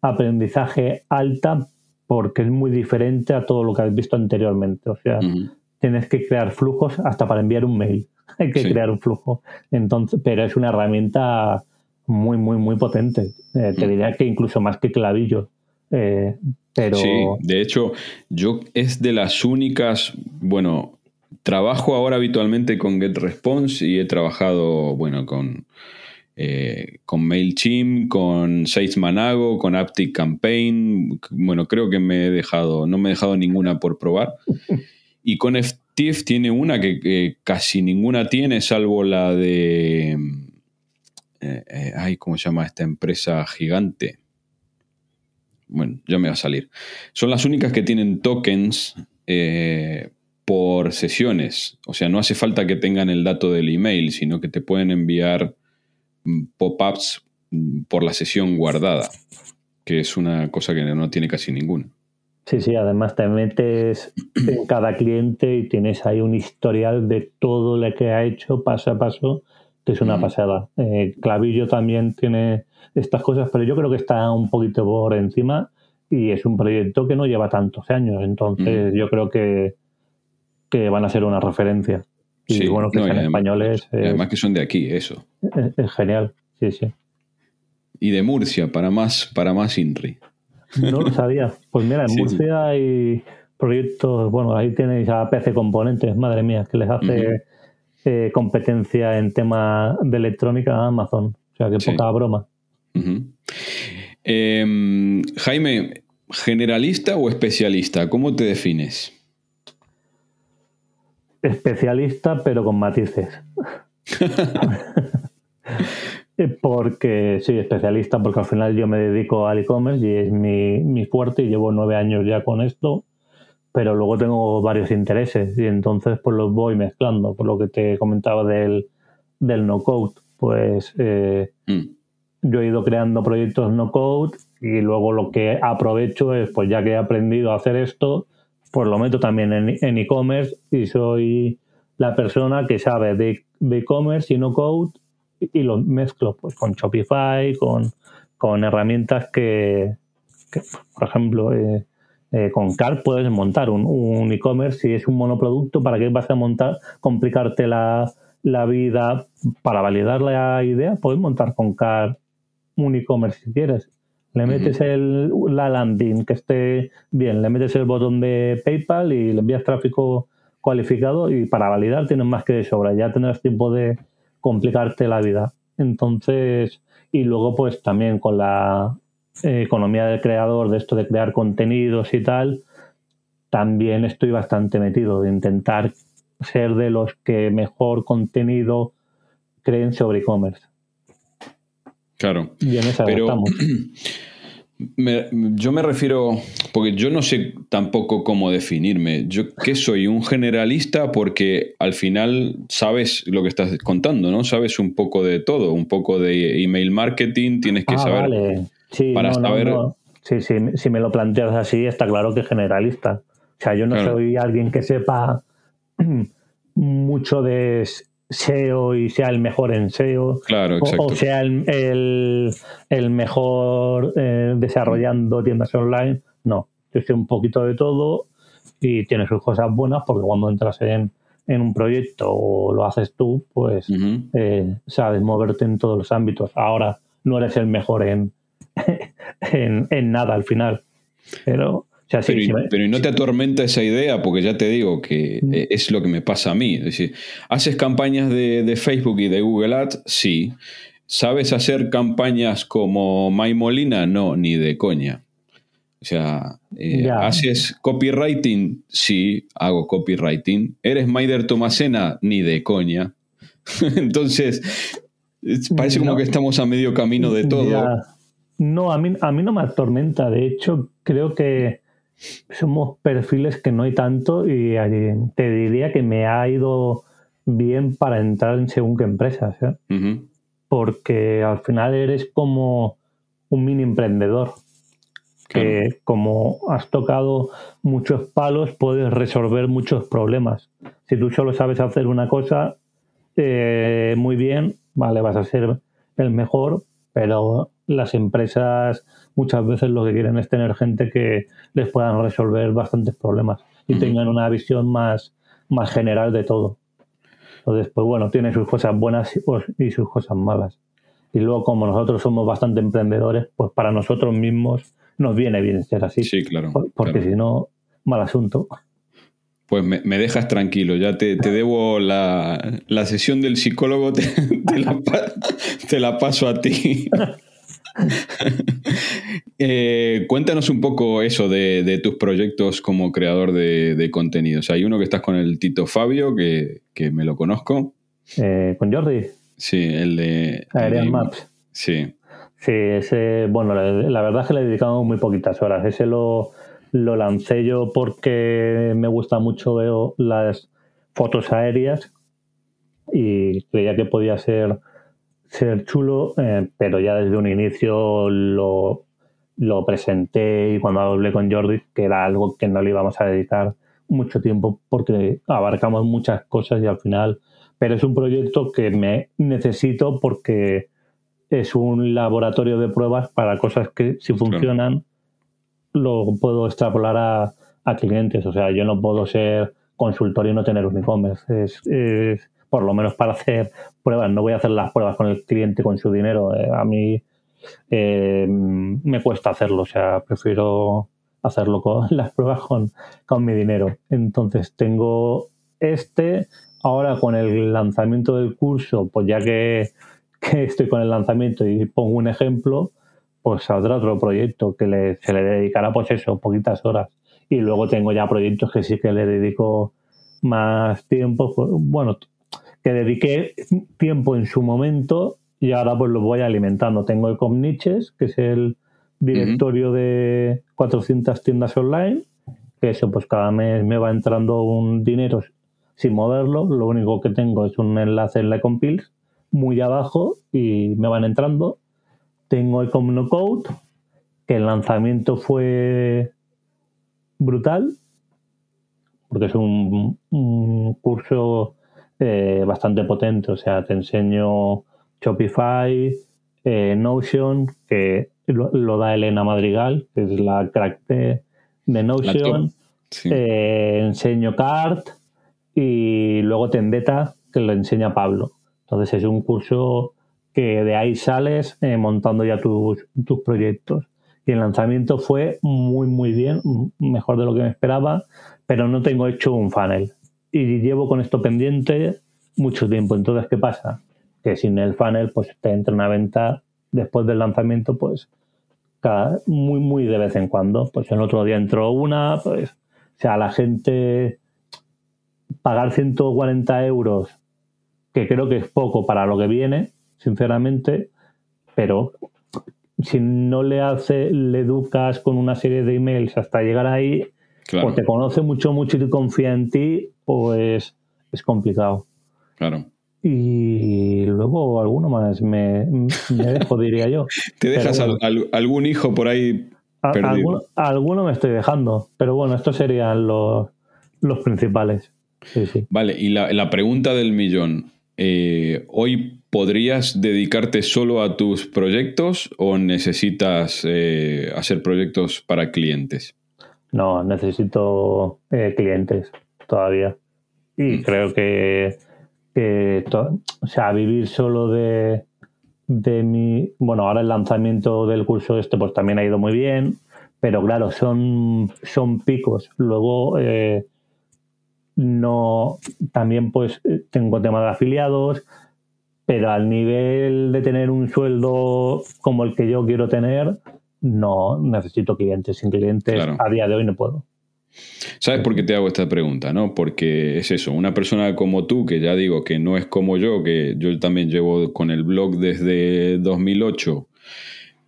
aprendizaje alta, porque es muy diferente a todo lo que has visto anteriormente. O sea, tienes que crear flujos hasta para enviar un mail. Hay que crear un flujo. Entonces, pero es una herramienta muy, muy, muy potente. Eh, te diría que incluso más que clavillo. Eh, pero...
Sí, de hecho, yo es de las únicas, bueno, trabajo ahora habitualmente con GetResponse y he trabajado, bueno, con eh, con MailChimp, con Manago, con Aptic Campaign. Bueno, creo que me he dejado, no me he dejado ninguna por probar. Y con FTIF tiene una que, casi ninguna tiene, salvo la de. Eh, eh, ay, ¿cómo se llama esta empresa gigante? Bueno, ya me va a salir. Son las únicas que tienen tokens por sesiones. O sea, no hace falta que tengan el dato del email, sino que te pueden enviar pop-ups por la sesión guardada, que es una cosa que no tiene casi ninguno.
Sí, sí, además te metes en cada cliente y tienes ahí un historial de todo lo que ha hecho paso a paso, que es una pasada. Eh, Clavillo también tiene estas cosas, pero yo creo que está un poquito por encima y es un proyecto que no lleva tantos años, entonces yo creo que, que van a ser una referencia. Y bueno, que sean españoles.
además que son de aquí, eso.
Es, genial, sí, sí.
Y de Murcia, para más, para más INRI.
No lo sabía. Pues mira, en Murcia hay proyectos, bueno, ahí tenéis a PC Componentes, madre mía, que les hace eh, competencia en tema de electrónica a Amazon. O sea, que poca broma.
Em, Jaime, ¿generalista o especialista? ¿Cómo te defines?
Especialista, pero con matices. porque sí, especialista, porque al final yo me dedico al e-commerce y es mi, fuerte y llevo nueve años ya con esto, pero luego tengo varios intereses y entonces pues los voy mezclando, por lo que te comentaba del, del no-code, pues eh, mm. yo he ido creando proyectos no-code y luego lo que aprovecho es, pues ya que he aprendido a hacer esto, pues lo meto también en e-commerce y soy la persona que sabe de e-commerce y no code y lo mezclo pues con Shopify, con, con herramientas que, por ejemplo, eh, eh, con Car puedes montar un, e-commerce si es un monoproducto, ¿para qué vas a montar, complicarte la, la vida para validar la idea? Puedes montar con Car un e-commerce si quieres. Le metes el, la landing que esté bien, le metes el botón de PayPal y le envías tráfico cualificado y para validar tienes más que de sobra. Ya tendrás tiempo de complicarte la vida. Entonces, y luego pues también con la eh, economía del creador, de esto de crear contenidos y tal, también estoy bastante metido de intentar ser de los que mejor contenido creen sobre e-commerce.
Claro. Pero yo me refiero, porque yo no sé tampoco cómo definirme. Yo qué soy un generalista porque al final sabes lo que estás contando, ¿no? Sabes un poco de todo, un poco de email marketing, tienes que ah, saber
vale. sí, para saber. Sí, sí, si me lo planteas así, está claro que generalista. O sea, yo no soy alguien que sepa mucho de SEO y sea el mejor en SEO.
Claro,
o, sea el, el, mejor eh, desarrollando tiendas online. No, yo estoy un poquito de todo y tiene sus cosas buenas porque cuando entras en, en un proyecto o lo haces tú, pues eh, sabes moverte en todos los ámbitos. Ahora no eres el mejor en, en, en nada al final. Pero
pero, y, no te atormenta esa idea, porque ya te digo que mm. e, es lo que me pasa a mí. Es decir, ¿haces campañas de, Facebook y de Google Ads? Sí. ¿Sabes hacer campañas como My Molina? No, ni de coña. O sea, eh, ¿haces copywriting? Sí, hago copywriting. ¿Eres Maider Tomasena? Ni de coña. Entonces, parece como que estamos a medio camino de todo.
No, a mí, a mí no me atormenta. De hecho, creo que somos perfiles que no hay tanto y te diría que me ha ido bien para entrar en según qué empresas. ¿eh? Porque al final eres como un mini emprendedor. Que como has tocado muchos palos, puedes resolver muchos problemas. Si tú solo sabes hacer una cosa eh, muy bien, vale, vas a ser el mejor, pero las empresas muchas veces lo que quieren es tener gente que les puedan resolver bastantes problemas y tengan una visión más, más general de todo. Entonces, pues bueno, tiene sus cosas buenas y sus cosas malas. Y luego, como nosotros somos bastante emprendedores, pues para nosotros mismos nos viene bien ser así.
Sí, claro.
Porque si no, mal asunto.
Pues me, dejas tranquilo, ya te, debo la, sesión del psicólogo, te, la, te la paso a ti. Eh, cuéntanos un poco eso de, tus proyectos como creador de, contenidos. Hay uno que estás con el Tito Fabio, que, me lo conozco.
Eh, ¿Con Jordi?
Sí, el de...
Aerial Maps.
Sí.
Sí, ese, bueno, la, verdad es que le he dedicado muy poquitas horas. Ese lo, lo lancé yo porque me gusta mucho veo las fotos aéreas y creía que podía ser ser chulo, eh, pero ya desde un inicio lo, lo presenté y cuando hablé con Jordi, que era algo que no le íbamos a dedicar mucho tiempo porque abarcamos muchas cosas y al final, pero es un proyecto que me necesito porque es un laboratorio de pruebas para cosas que si funcionan lo puedo extrapolar a, a, clientes. O sea, yo no puedo ser consultor y no tener un e-commerce. Es, es, por lo menos para hacer pruebas. No voy a hacer las pruebas con el cliente con su dinero. Eh, a mí eh, me cuesta hacerlo, o sea, prefiero hacerlo con las pruebas con, con mi dinero. Entonces tengo este, ahora con el lanzamiento del curso, pues ya que, estoy con el lanzamiento y pongo un ejemplo, pues saldrá otro proyecto que le, se le dedicará pues eso, poquitas horas. Y luego tengo ya proyectos que sí que le dedico más tiempo. Pues, bueno, que dediqué tiempo en su momento y ahora pues lo voy alimentando. Tengo el Comniches, que es el directorio de 400 tiendas online, que eso pues cada mes me va entrando un dinero sin moverlo, lo único que tengo es un enlace en la Compils muy abajo y me van entrando. Tengo el Code, que el lanzamiento fue brutal, porque es un curso eh, bastante potente. O sea, te enseño Shopify, eh, Notion, que lo, da Elena Madrigal, que es la crack de, Notion. Eh, enseño Cart y luego Tendeta, que lo enseña Pablo. Entonces es un curso que de ahí sales montando ya tus, tus proyectos. Y el lanzamiento fue muy, muy bien, mejor de lo que me esperaba, pero no tengo hecho un funnel. Y llevo con esto pendiente mucho tiempo. Entonces, ¿qué pasa? Que sin el funnel, pues te entra una venta después del lanzamiento, pues cada, muy, muy de vez en cuando. Pues el otro día entró una, pues, o sea, la gente pagar 140 euros, que creo que es poco para lo que viene, sinceramente, pero si no le hace, le educas con una serie de emails hasta llegar ahí, o te conoce mucho, mucho y confía en ti, pues es complicado.
Claro.
Y luego alguno más me, dejo, diría yo.
¿Te dejas algún hijo por ahí
perdido? Alguno, me estoy dejando, pero bueno, estos serían los, los principales.
Vale, y la, la pregunta del millón. Eh, ¿Hoy podrías dedicarte solo a tus proyectos o necesitas eh, hacer proyectos para clientes?
No, necesito eh, clientes todavía. Y mm. creo que, o sea, vivir solo de, de mi. Bueno, ahora el lanzamiento del curso este, pues también ha ido muy bien, pero claro, son, son picos. Luego no también pues tengo tema de afiliados pero al nivel de tener un sueldo como el que yo quiero tener no necesito clientes sin clientes a día de hoy no puedo
¿Sabes por qué te hago esta pregunta? ¿no? Porque es eso, una persona como tú, que ya digo que no es como yo, que yo también llevo con el blog desde 2008,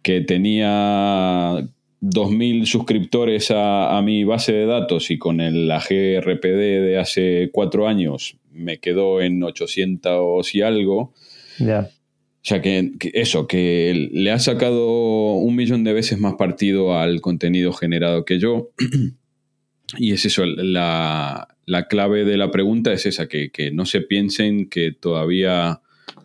que tenía 2.000 suscriptores a, mi base de datos y con el, la GRPD de hace cuatro años me quedó en 800 y algo.
Ya.
O sea que, eso, que le ha sacado un millón de veces más partido al contenido generado que yo. y es eso, la, la, clave de la pregunta es esa, que, que no se piensen que todavía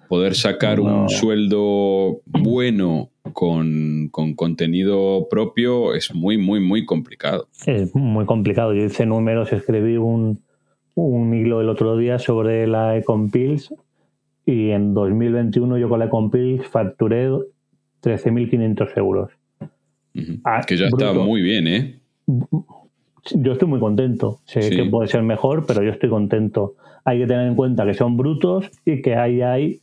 poder sacar un sueldo bueno con, contenido propio es muy, muy, muy complicado.
Es muy complicado. Yo hice números, escribí un, un hilo el otro día sobre la Ecompills y en 2021 yo con la Ecompills facturé 13.500 euros.
Ah, que ya está muy bien, ¿eh?
Yo estoy muy contento. Sé que puede ser mejor, pero yo estoy contento. Hay que tener en cuenta que son brutos y que ahí hay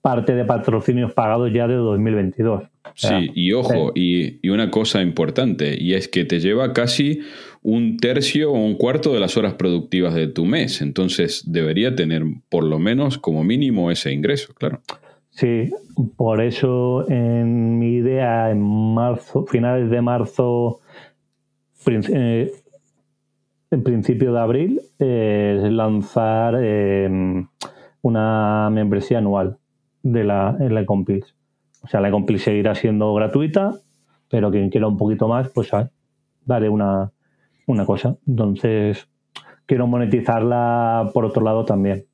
parte de patrocinios pagados ya de 2022.
Sí, y ojo, y, y, una cosa importante, y es que te lleva casi un tercio o un cuarto de las horas productivas de tu mes. Entonces debería tener por lo menos como mínimo ese ingreso, claro.
Sí, por eso en mi idea en marzo, finales de marzo, eh, en principio de abril, es lanzar em, una membresía anual de la, en la Compils. O sea, la Compils seguirá siendo gratuita, pero quien quiera un poquito más, pues ah, daré una, una cosa. Entonces, quiero monetizarla por otro lado también.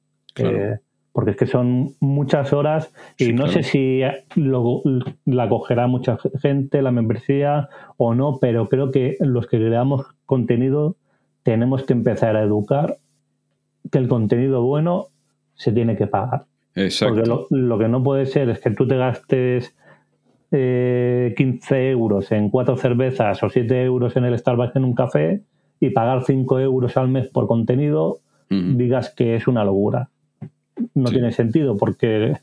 porque es que son muchas horas y no sé si la cogerá mucha gente, la membresía o no, pero creo que los que creamos contenido tenemos que empezar a educar que el contenido bueno se tiene que pagar.
Exacto.
Porque lo, que no puede ser es que tú te gastes eh, 15 euros en cuatro cervezas o 7 euros en el Starbucks en un café y pagar 5 euros al mes por contenido, digas que es una locura. No tiene sentido porque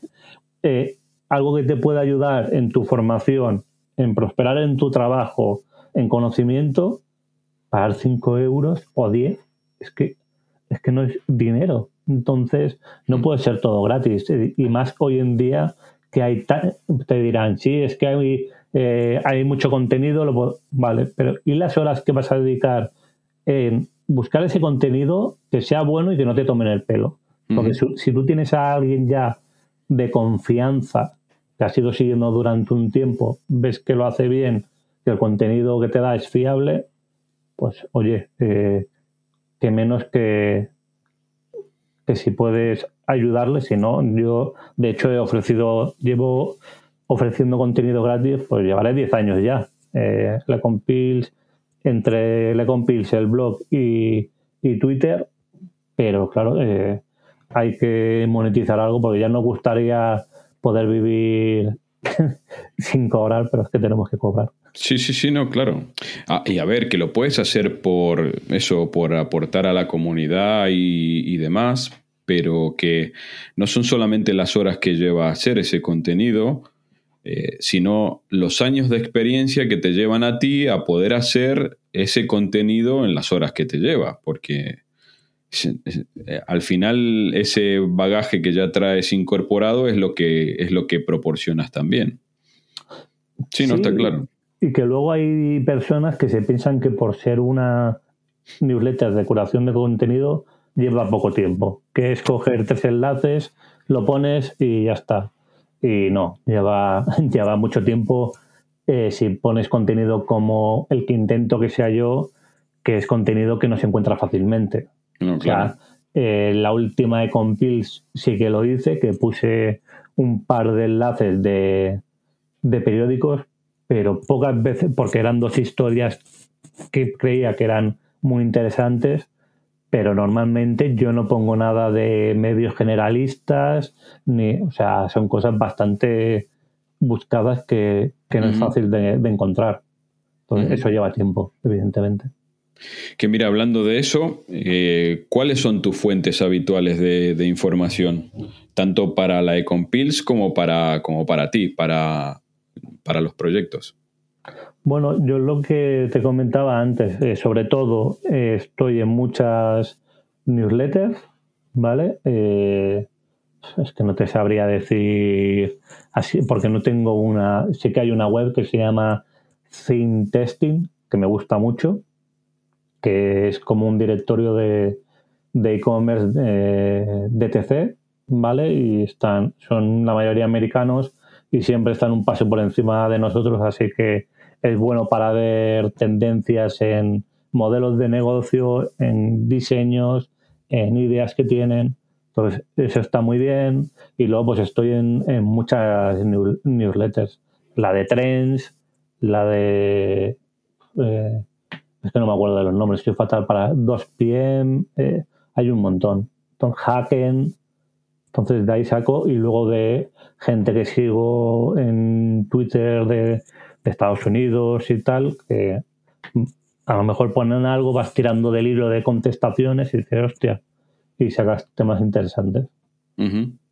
eh, algo que te puede ayudar en tu formación, en prosperar en tu trabajo, en conocimiento, pagar 5 euros o 10, es que, es que no es dinero. Entonces, no mm. puede ser todo gratis. Y más hoy en día que hay, te dirán, sí, es que hay, eh, hay mucho contenido, lo vale, pero ¿y las horas que vas a dedicar en buscar ese contenido que sea bueno y que no te tomen el pelo? Porque si, tú tienes a alguien ya de confianza que ha sido siguiendo durante un tiempo, ves que lo hace bien, que el contenido que te da es fiable, pues oye, eh, que menos que, que si puedes ayudarle, si no, yo de hecho he ofrecido, llevo ofreciendo contenido gratis, pues llevaré 10 años ya. Eh, le compils, entre le compils el blog y, Twitter, pero claro, eh, hay que monetizar algo porque ya nos gustaría poder vivir sin cobrar, pero es que tenemos que cobrar.
Sí, sí, sí, no, claro. Ah, y a ver, que lo puedes hacer por eso, por aportar a la comunidad y, demás, pero que no son solamente las horas que lleva a hacer ese contenido, eh, sino los años de experiencia que te llevan a ti a poder hacer ese contenido en las horas que te lleva, porque eh, al final ese bagaje que ya traes incorporado es lo que, es lo que proporcionas también. Sí, no está claro.
Y que luego hay personas que se piensan que por ser una newsletter de curación de contenido lleva poco tiempo, que es coger tres enlaces, lo pones y ya está. Y no, lleva, lleva mucho tiempo eh, si pones contenido como el que intento que sea yo, que es contenido que no se encuentra fácilmente. Eh, la última de Compils sí que lo hice, que puse un par de enlaces de, de periódicos, pero pocas veces, porque eran dos historias que creía que eran muy interesantes, pero normalmente yo no pongo nada de medios generalistas, ni, o sea, son cosas bastante buscadas que, no es fácil de, encontrar. Entonces, eso lleva tiempo, evidentemente.
Que mira, hablando de eso, eh, ¿cuáles son tus fuentes habituales de, información? Tanto para la Ecompils como para, como para ti, para, para los proyectos.
Bueno, yo lo que te comentaba antes, eh, sobre todo eh, estoy en muchas newsletters, ¿vale? es que no te sabría decir así, porque no tengo una. Sí que hay una web que se llama Theme Testing, que me gusta mucho, que es como un directorio de e-commerce de DTC, ¿vale? Y están, son la mayoría americanos y siempre están un paso por encima de nosotros, así que es bueno para ver tendencias en modelos de negocio, en diseños, en ideas que tienen. Entonces, eso está muy bien. Y luego, pues estoy en, muchas newsletters. La de Trends, la de eh, es que no me acuerdo de los nombres, estoy fatal para 2PM, eh, hay un montón. Entonces, Hacken, entonces de ahí saco y luego de gente que sigo en Twitter de, Estados Unidos y tal, que a lo mejor ponen algo, vas tirando del hilo de contestaciones y dices, hostia, y sacas temas interesantes.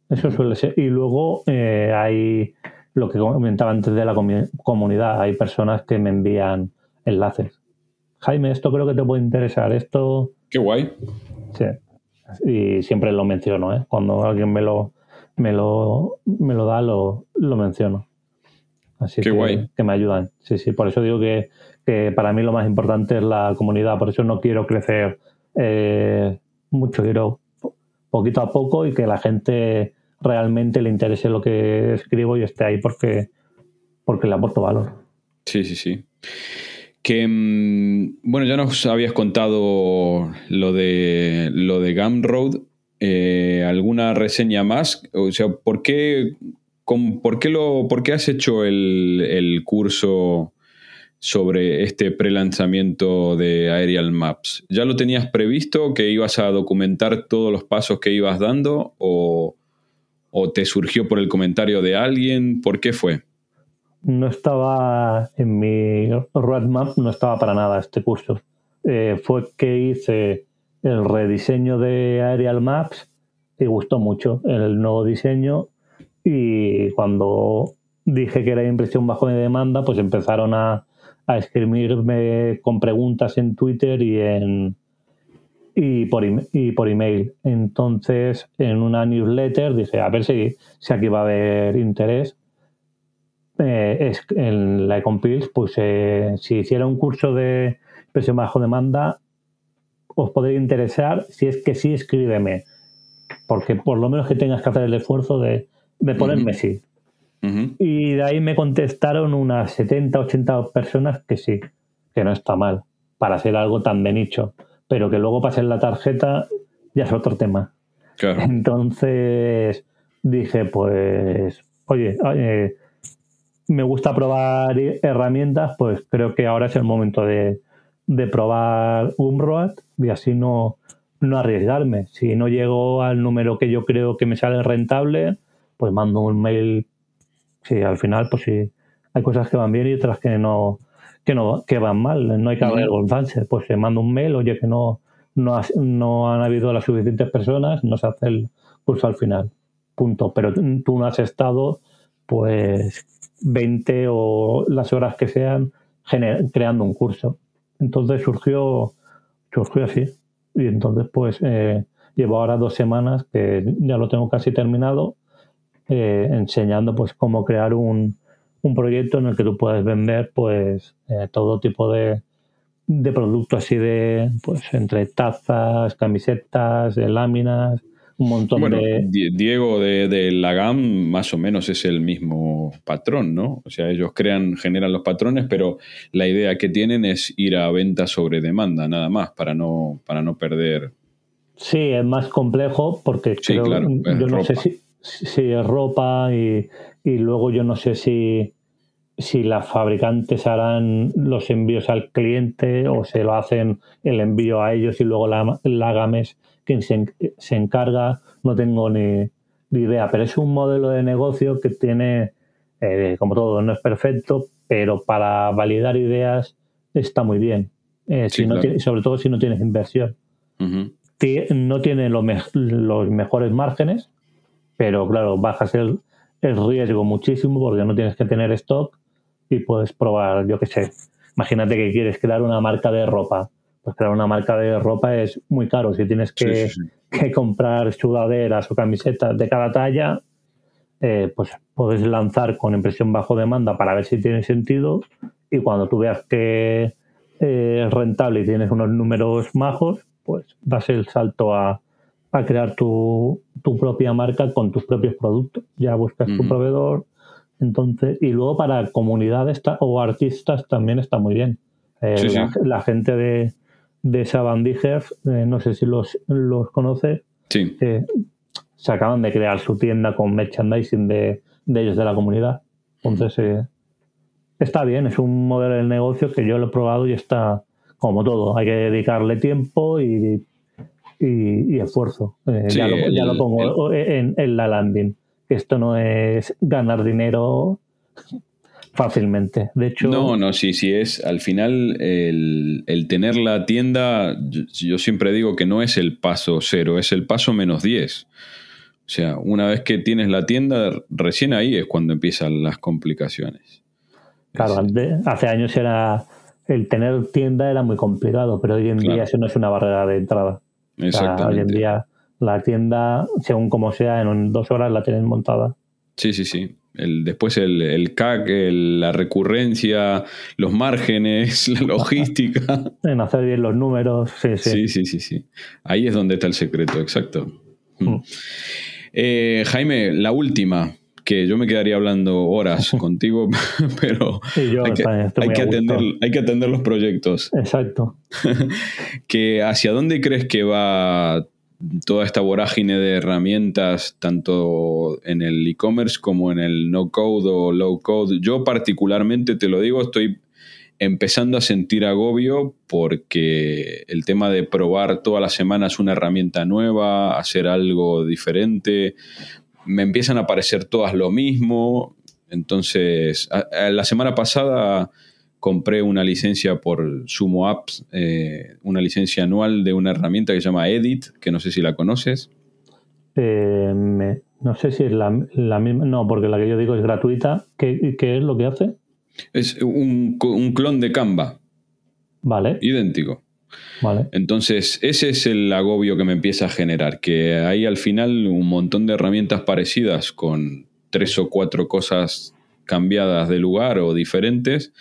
Eso suele ser. Y luego eh, hay lo que comentaba antes de la comunidad, hay personas que me envían enlaces. Jaime, esto creo que te puede interesar. Esto.
Qué guay.
Sí. Y siempre lo menciono, ¿eh? Cuando alguien me lo, me lo, me lo da, lo, lo menciono. Así
Qué
que,
guay.
que me ayudan. Sí, sí. Por eso digo que, que, para mí lo más importante es la comunidad. Por eso no quiero crecer eh, mucho, quiero poquito a poco y que la gente realmente le interese lo que escribo y esté ahí porque, porque le aporto valor.
Sí, sí, sí. Mm, bueno, ya nos habías contado lo de, lo de Gumroad. Eh, ¿Alguna reseña más? O sea, ¿por qué, por qué, lo, por qué has hecho el, el curso sobre este prelanzamiento de Aerial Maps? ¿Ya lo tenías previsto que ibas a documentar todos los pasos que ibas dando o, o te surgió por el comentario de alguien? ¿Por qué fue?
No estaba en mi roadmap, no estaba para nada este curso. Eh, fue que hice el rediseño de Aerial Maps y gustó mucho el nuevo diseño y cuando dije que era impresión bajo de demanda, pues empezaron a, a escribirme con preguntas en Twitter y en y por, y por email. Entonces, en una newsletter dije, a ver si, si aquí va a haber interés eh, es, en la Ecompils, pues eh, si hiciera un curso de presión bajo demanda, os podría interesar. Si es que sí, escríbeme. Porque por lo menos que tengas que hacer el esfuerzo de, ponerme sí. Y de ahí me contestaron unas 70, 80 personas que sí, que no está mal para hacer algo tan de nicho. Pero que luego pasen la tarjeta ya es otro tema. Entonces dije, pues, oye, eh, me gusta probar herramientas, pues creo que ahora es el momento de, de probar Umroad y así no, no arriesgarme. Si no llego al número que yo creo que me sale rentable, pues mando un mail. Si al final, pues sí, hay cosas que van bien y otras que no, que no, que van mal. No hay que avergonzarse. Pues se manda un mail, oye, que no, no, no han habido las suficientes personas, no se hace el curso al final. Punto. Pero tú no has estado, pues, 20 o las horas que sean creando un curso. Entonces surgió, surgió así. Y entonces, pues, eh, llevo ahora dos semanas que ya lo tengo casi terminado, eh, enseñando, pues, cómo crear un, un, proyecto en el que tú puedes vender, pues, eh, todo tipo de, de productos así de, pues, entre tazas, camisetas, láminas, un montón bueno, de...
Diego de, de, la GAM más o menos es el mismo patrón, ¿no? O sea, ellos crean, generan los patrones, pero la idea que tienen es ir a venta sobre demanda, nada más, para no, para no perder.
Sí, es más complejo porque creo, yo no sé si, si, es ropa y, y luego yo no sé si si las fabricantes harán los envíos al cliente o se lo hacen el envío a ellos y luego la, la GAMES quien se, encarga, no tengo ni, idea, pero es un modelo de negocio que tiene, eh, como todo, no es perfecto, pero para validar ideas está muy bien. Eh, si no sobre todo si no tienes inversión. No tiene los mejores márgenes, pero claro, bajas el, el riesgo muchísimo porque no tienes que tener stock y puedes probar, yo qué sé. Imagínate que quieres crear una marca de ropa pues crear una marca de ropa es muy caro. Si tienes que, comprar sudaderas o camisetas de cada talla, eh, pues puedes lanzar con impresión bajo demanda para ver si tiene sentido y cuando tú veas que eh, es rentable y tienes unos números majos, pues das el salto a, crear tu, propia marca con tus propios productos. Ya buscas tu proveedor. Entonces, y luego para comunidades o artistas también está muy bien. Eh, la, gente de, de Sabandiger, eh, no sé si los, los conoces.
Sí.
se acaban de crear su tienda con merchandising de, ellos de la comunidad. Entonces, eh, está bien, es un modelo de negocio que yo lo he probado y está como todo. Hay que dedicarle tiempo y, y, esfuerzo. Eh, ya, lo, pongo en, en la landing. Esto no es ganar dinero fácilmente. De hecho.
No, no, sí, sí es. Al final, el, tener la tienda, yo, siempre digo que no es el paso cero, es el paso menos 10. O sea, una vez que tienes la tienda, recién ahí es cuando empiezan las complicaciones.
Claro, hace años era. El tener tienda era muy complicado, pero hoy en día eso no es una barrera de entrada.
Exactamente.
hoy en día la tienda, según como sea, en dos horas la tienen montada.
Sí, sí, sí. El, después el, el CAC, la recurrencia, los márgenes, la logística.
En hacer bien los números, sí,
sí. Sí, sí, sí, Ahí es donde está el secreto, exacto. Mm. Mm. Eh, Jaime, la última, que yo me quedaría hablando horas contigo, pero hay, que, atender, hay, que, atender, los proyectos.
Exacto.
que ¿Hacia dónde crees que va toda esta vorágine de herramientas, tanto en el e-commerce como en el no code o low code. Yo particularmente, te lo digo, estoy empezando a sentir agobio porque el tema de probar todas las semanas una herramienta nueva, hacer algo diferente, me empiezan a parecer todas lo mismo. Entonces, la semana pasada compré una licencia por Sumo Apps, eh, una licencia anual de una herramienta que se llama Edit, que no sé si la conoces.
Eh, no sé si es la, misma, no, porque la que yo digo es gratuita. ¿Qué, es lo que hace?
Es un, clon de Canva.
Vale.
Idéntico.
Vale.
Entonces, ese es el agobio que me empieza a generar, que hay al final un montón de herramientas parecidas con tres o cuatro cosas cambiadas de lugar o diferentes,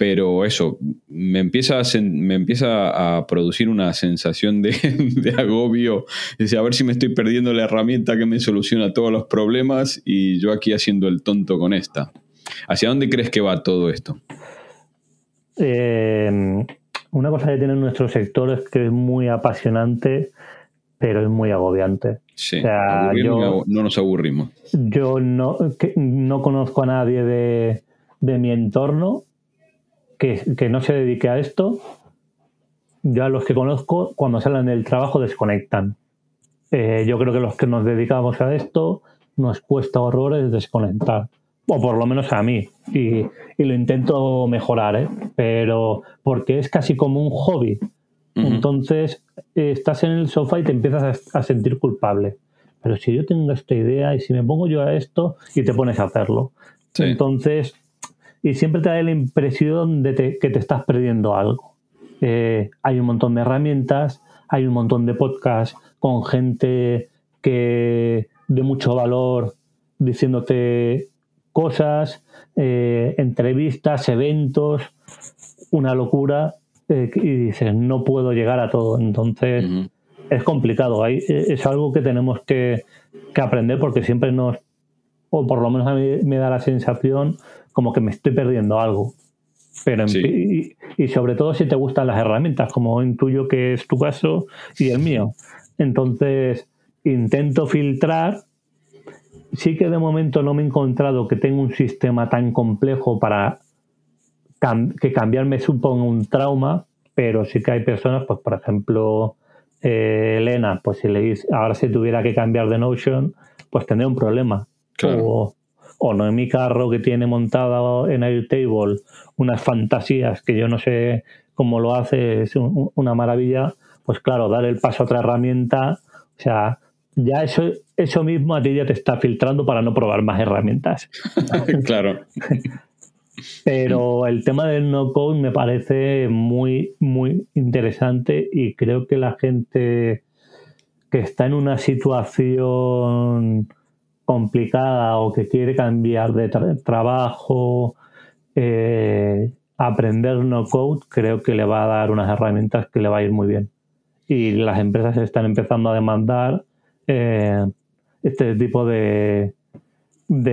pero eso, me empieza a, me empieza a producir una sensación de, agobio, de a ver si me estoy perdiendo la herramienta que me soluciona todos los problemas y yo aquí haciendo el tonto con esta. ¿Hacia dónde crees que va todo esto?
Eh, una cosa que tiene nuestro sector es que es muy apasionante pero es muy agobiante.
Sí, no nos aburrimos.
Yo no, no conozco a nadie de, de mi entorno que, que, no se dedique a esto. Yo a los que conozco, cuando salen del trabajo, desconectan. Eh, yo creo que los que nos dedicamos a esto nos cuesta horrores desconectar. O por lo menos a mí. Y, y lo intento mejorar, ¿eh? Pero porque es casi como un hobby. Entonces eh, estás en el sofá y te empiezas a, sentir culpable. Pero si yo tengo esta idea y si me pongo yo a esto y te pones a hacerlo. Entonces, y siempre te da la impresión de que te estás perdiendo algo. Eh, hay un montón de herramientas, hay un montón de podcasts con gente que de mucho valor diciéndote cosas, eh, entrevistas, eventos, una locura eh, y dices, no puedo llegar a todo. Entonces, es complicado. Hay, es algo que tenemos que, aprender porque siempre nos, o por lo menos a mí me da la sensación como que me estoy perdiendo algo. Pero y, sobre todo si te gustan las herramientas, como intuyo que es tu caso y el mío. Entonces, intento filtrar. Sí que de momento no me he encontrado que tenga un sistema tan complejo para que cambiar me suponga un trauma, pero sí que hay personas, pues por ejemplo, eh, Elena, pues si le dice, ahora si tuviera que cambiar de Notion, pues tendría un problema. O, o no en mi carro que tiene montado en Airtable unas fantasías que yo no sé cómo lo hace, es una maravilla, pues claro, dar el paso a otra herramienta, o sea, ya eso, eso mismo a ti ya te está filtrando para no probar más herramientas.
claro.
Pero el tema del no code me parece muy, muy interesante y creo que la gente que está en una situación complicada o que quiere cambiar de trabajo, eh, aprender no code, creo que le va a dar unas herramientas que le va a ir muy bien. Y las empresas están empezando a demandar eh, este tipo de,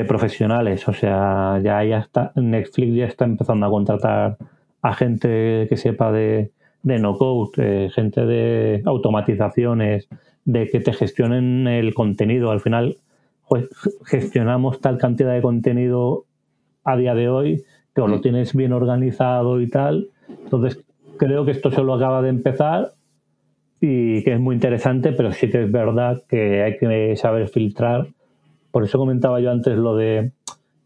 profesionales. O sea, ya, ya está, Netflix ya está empezando a contratar a gente que sepa de, de no code, gente de automatizaciones, de que te gestionen el contenido. Al final, pues, gestionamos tal cantidad de contenido a día de hoy que lo mm. tienes bien organizado y tal. Entonces, creo que esto solo acaba de empezar y que es muy interesante, pero sí que es verdad que hay que saber filtrar por eso comentaba yo antes lo de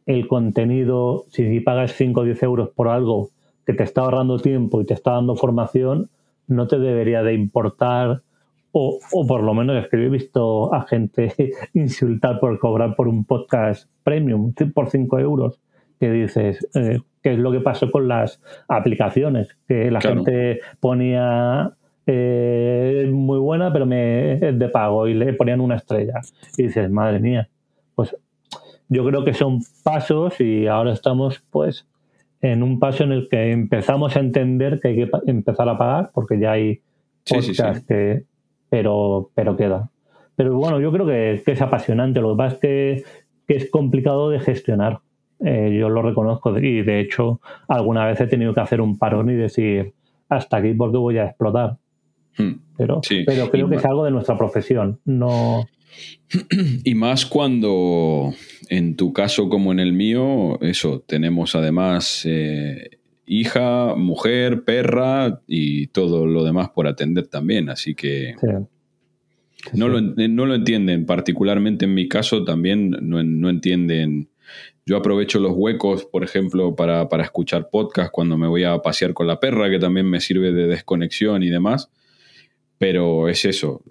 el contenido, si pagas 5 o 10 euros por algo que te está ahorrando tiempo y te está dando formación, no te debería de importar, o, por lo menos es que yo he visto a gente insultar por cobrar por un podcast premium por 5 euros, que dices, eh, ¿qué es lo que pasó con las aplicaciones? Que la gente ponía eh, muy buena, pero me, es de pago y le ponían una estrella. Y dices, madre mía, pues yo creo que son pasos y ahora estamos pues en un paso en el que empezamos a entender que hay que empezar a pagar porque ya hay podcast que pero pero queda. Pero bueno yo creo que, es apasionante. Lo que pasa es que, es complicado de gestionar. Eh, yo lo reconozco y de hecho alguna vez he tenido que hacer un parón y decir hasta aquí porque voy a explotar hmm. pero pero creo que es algo de nuestra profesión no
Y más cuando, en tu caso como en el mío, eso, tenemos además eh, hija, mujer, perra y todo lo demás por atender también. Así que no, Lo, no, Lo, entienden, particularmente en mi caso también no, entienden. Yo aprovecho los huecos, por ejemplo, para, para escuchar podcast cuando me voy a pasear con la perra, que también me sirve de desconexión y demás. Pero es eso,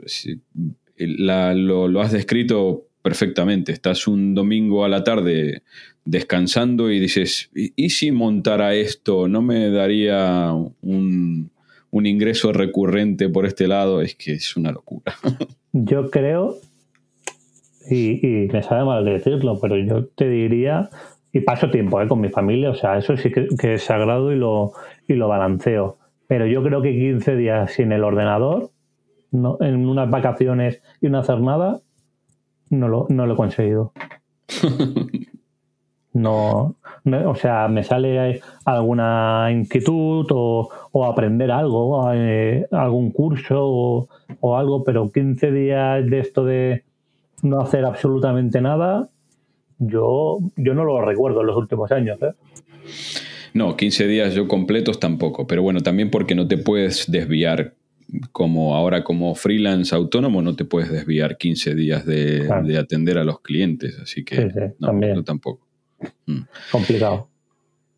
lo, has descrito perfectamente. Estás un domingo a la tarde descansando y dices, ¿y, si montara esto? ¿No me daría un, ingreso recurrente por este lado? Es que es una locura.
Yo creo, y, me sabe mal decirlo, pero yo te diría, y paso tiempo ¿eh? con mi familia, o sea, eso sí que, es sagrado y lo, y lo balanceo. Pero yo creo que 15 días sin el ordenador no, en unas vacaciones y no hacer nada, no lo, no lo he conseguido. No, o sea, me sale alguna inquietud o, aprender algo, eh, algún curso o, algo, pero 15 días de esto de no hacer absolutamente nada, yo, yo no lo recuerdo en los últimos años. ¿eh?
No, 15 días yo completos tampoco, pero bueno, también porque no te puedes desviar como ahora como freelance autónomo no te puedes desviar 15 días de, atender a los clientes, así que no, tampoco.
Mm. Complicado.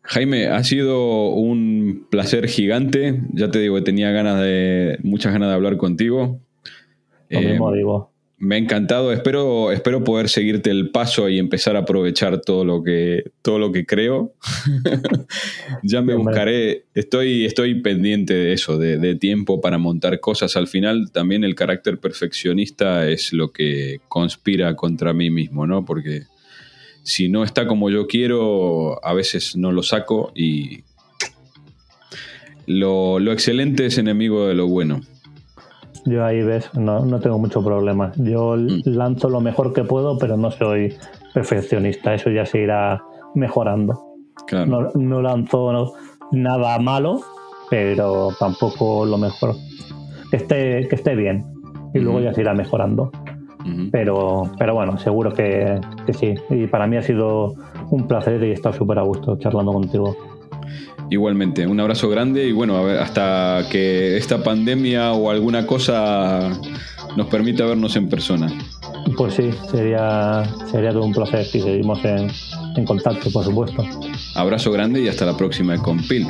Jaime, ha sido un placer gigante. Ya te digo, tenía ganas de, muchas ganas de hablar contigo.
Lo mismo eh, digo.
Me ha encantado. Espero, espero poder seguirte el paso y empezar a aprovechar todo lo que, todo lo que creo. ya me buscaré. Estoy, estoy pendiente de eso, de, de, tiempo para montar cosas. Al final, también el carácter perfeccionista es lo que conspira contra mí mismo, ¿no? Porque si no está como yo quiero, a veces no lo saco y lo, excelente es enemigo de lo bueno.
Yo ahí ves, no, no tengo mucho problema. Yo mm. lanzo lo mejor que puedo, pero no soy perfeccionista. Eso ya se irá mejorando. No, no, lanzo nada malo, pero tampoco lo mejor. Que esté, que esté bien. Y luego ya se irá mejorando pero, pero bueno, seguro que, sí. Y para mí ha sido un placer y estar súper a gusto charlando contigo.
Igualmente, un abrazo grande y bueno, a ver, hasta que esta pandemia o alguna cosa nos permita vernos en persona.
Pues sí, sería, sería todo un placer si seguimos en, contacto, por supuesto.
Abrazo grande y hasta la próxima con Pil.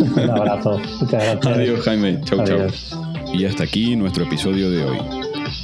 un abrazo, muchas gracias.
Adiós Jaime, chau chau. Y hasta aquí nuestro episodio de hoy.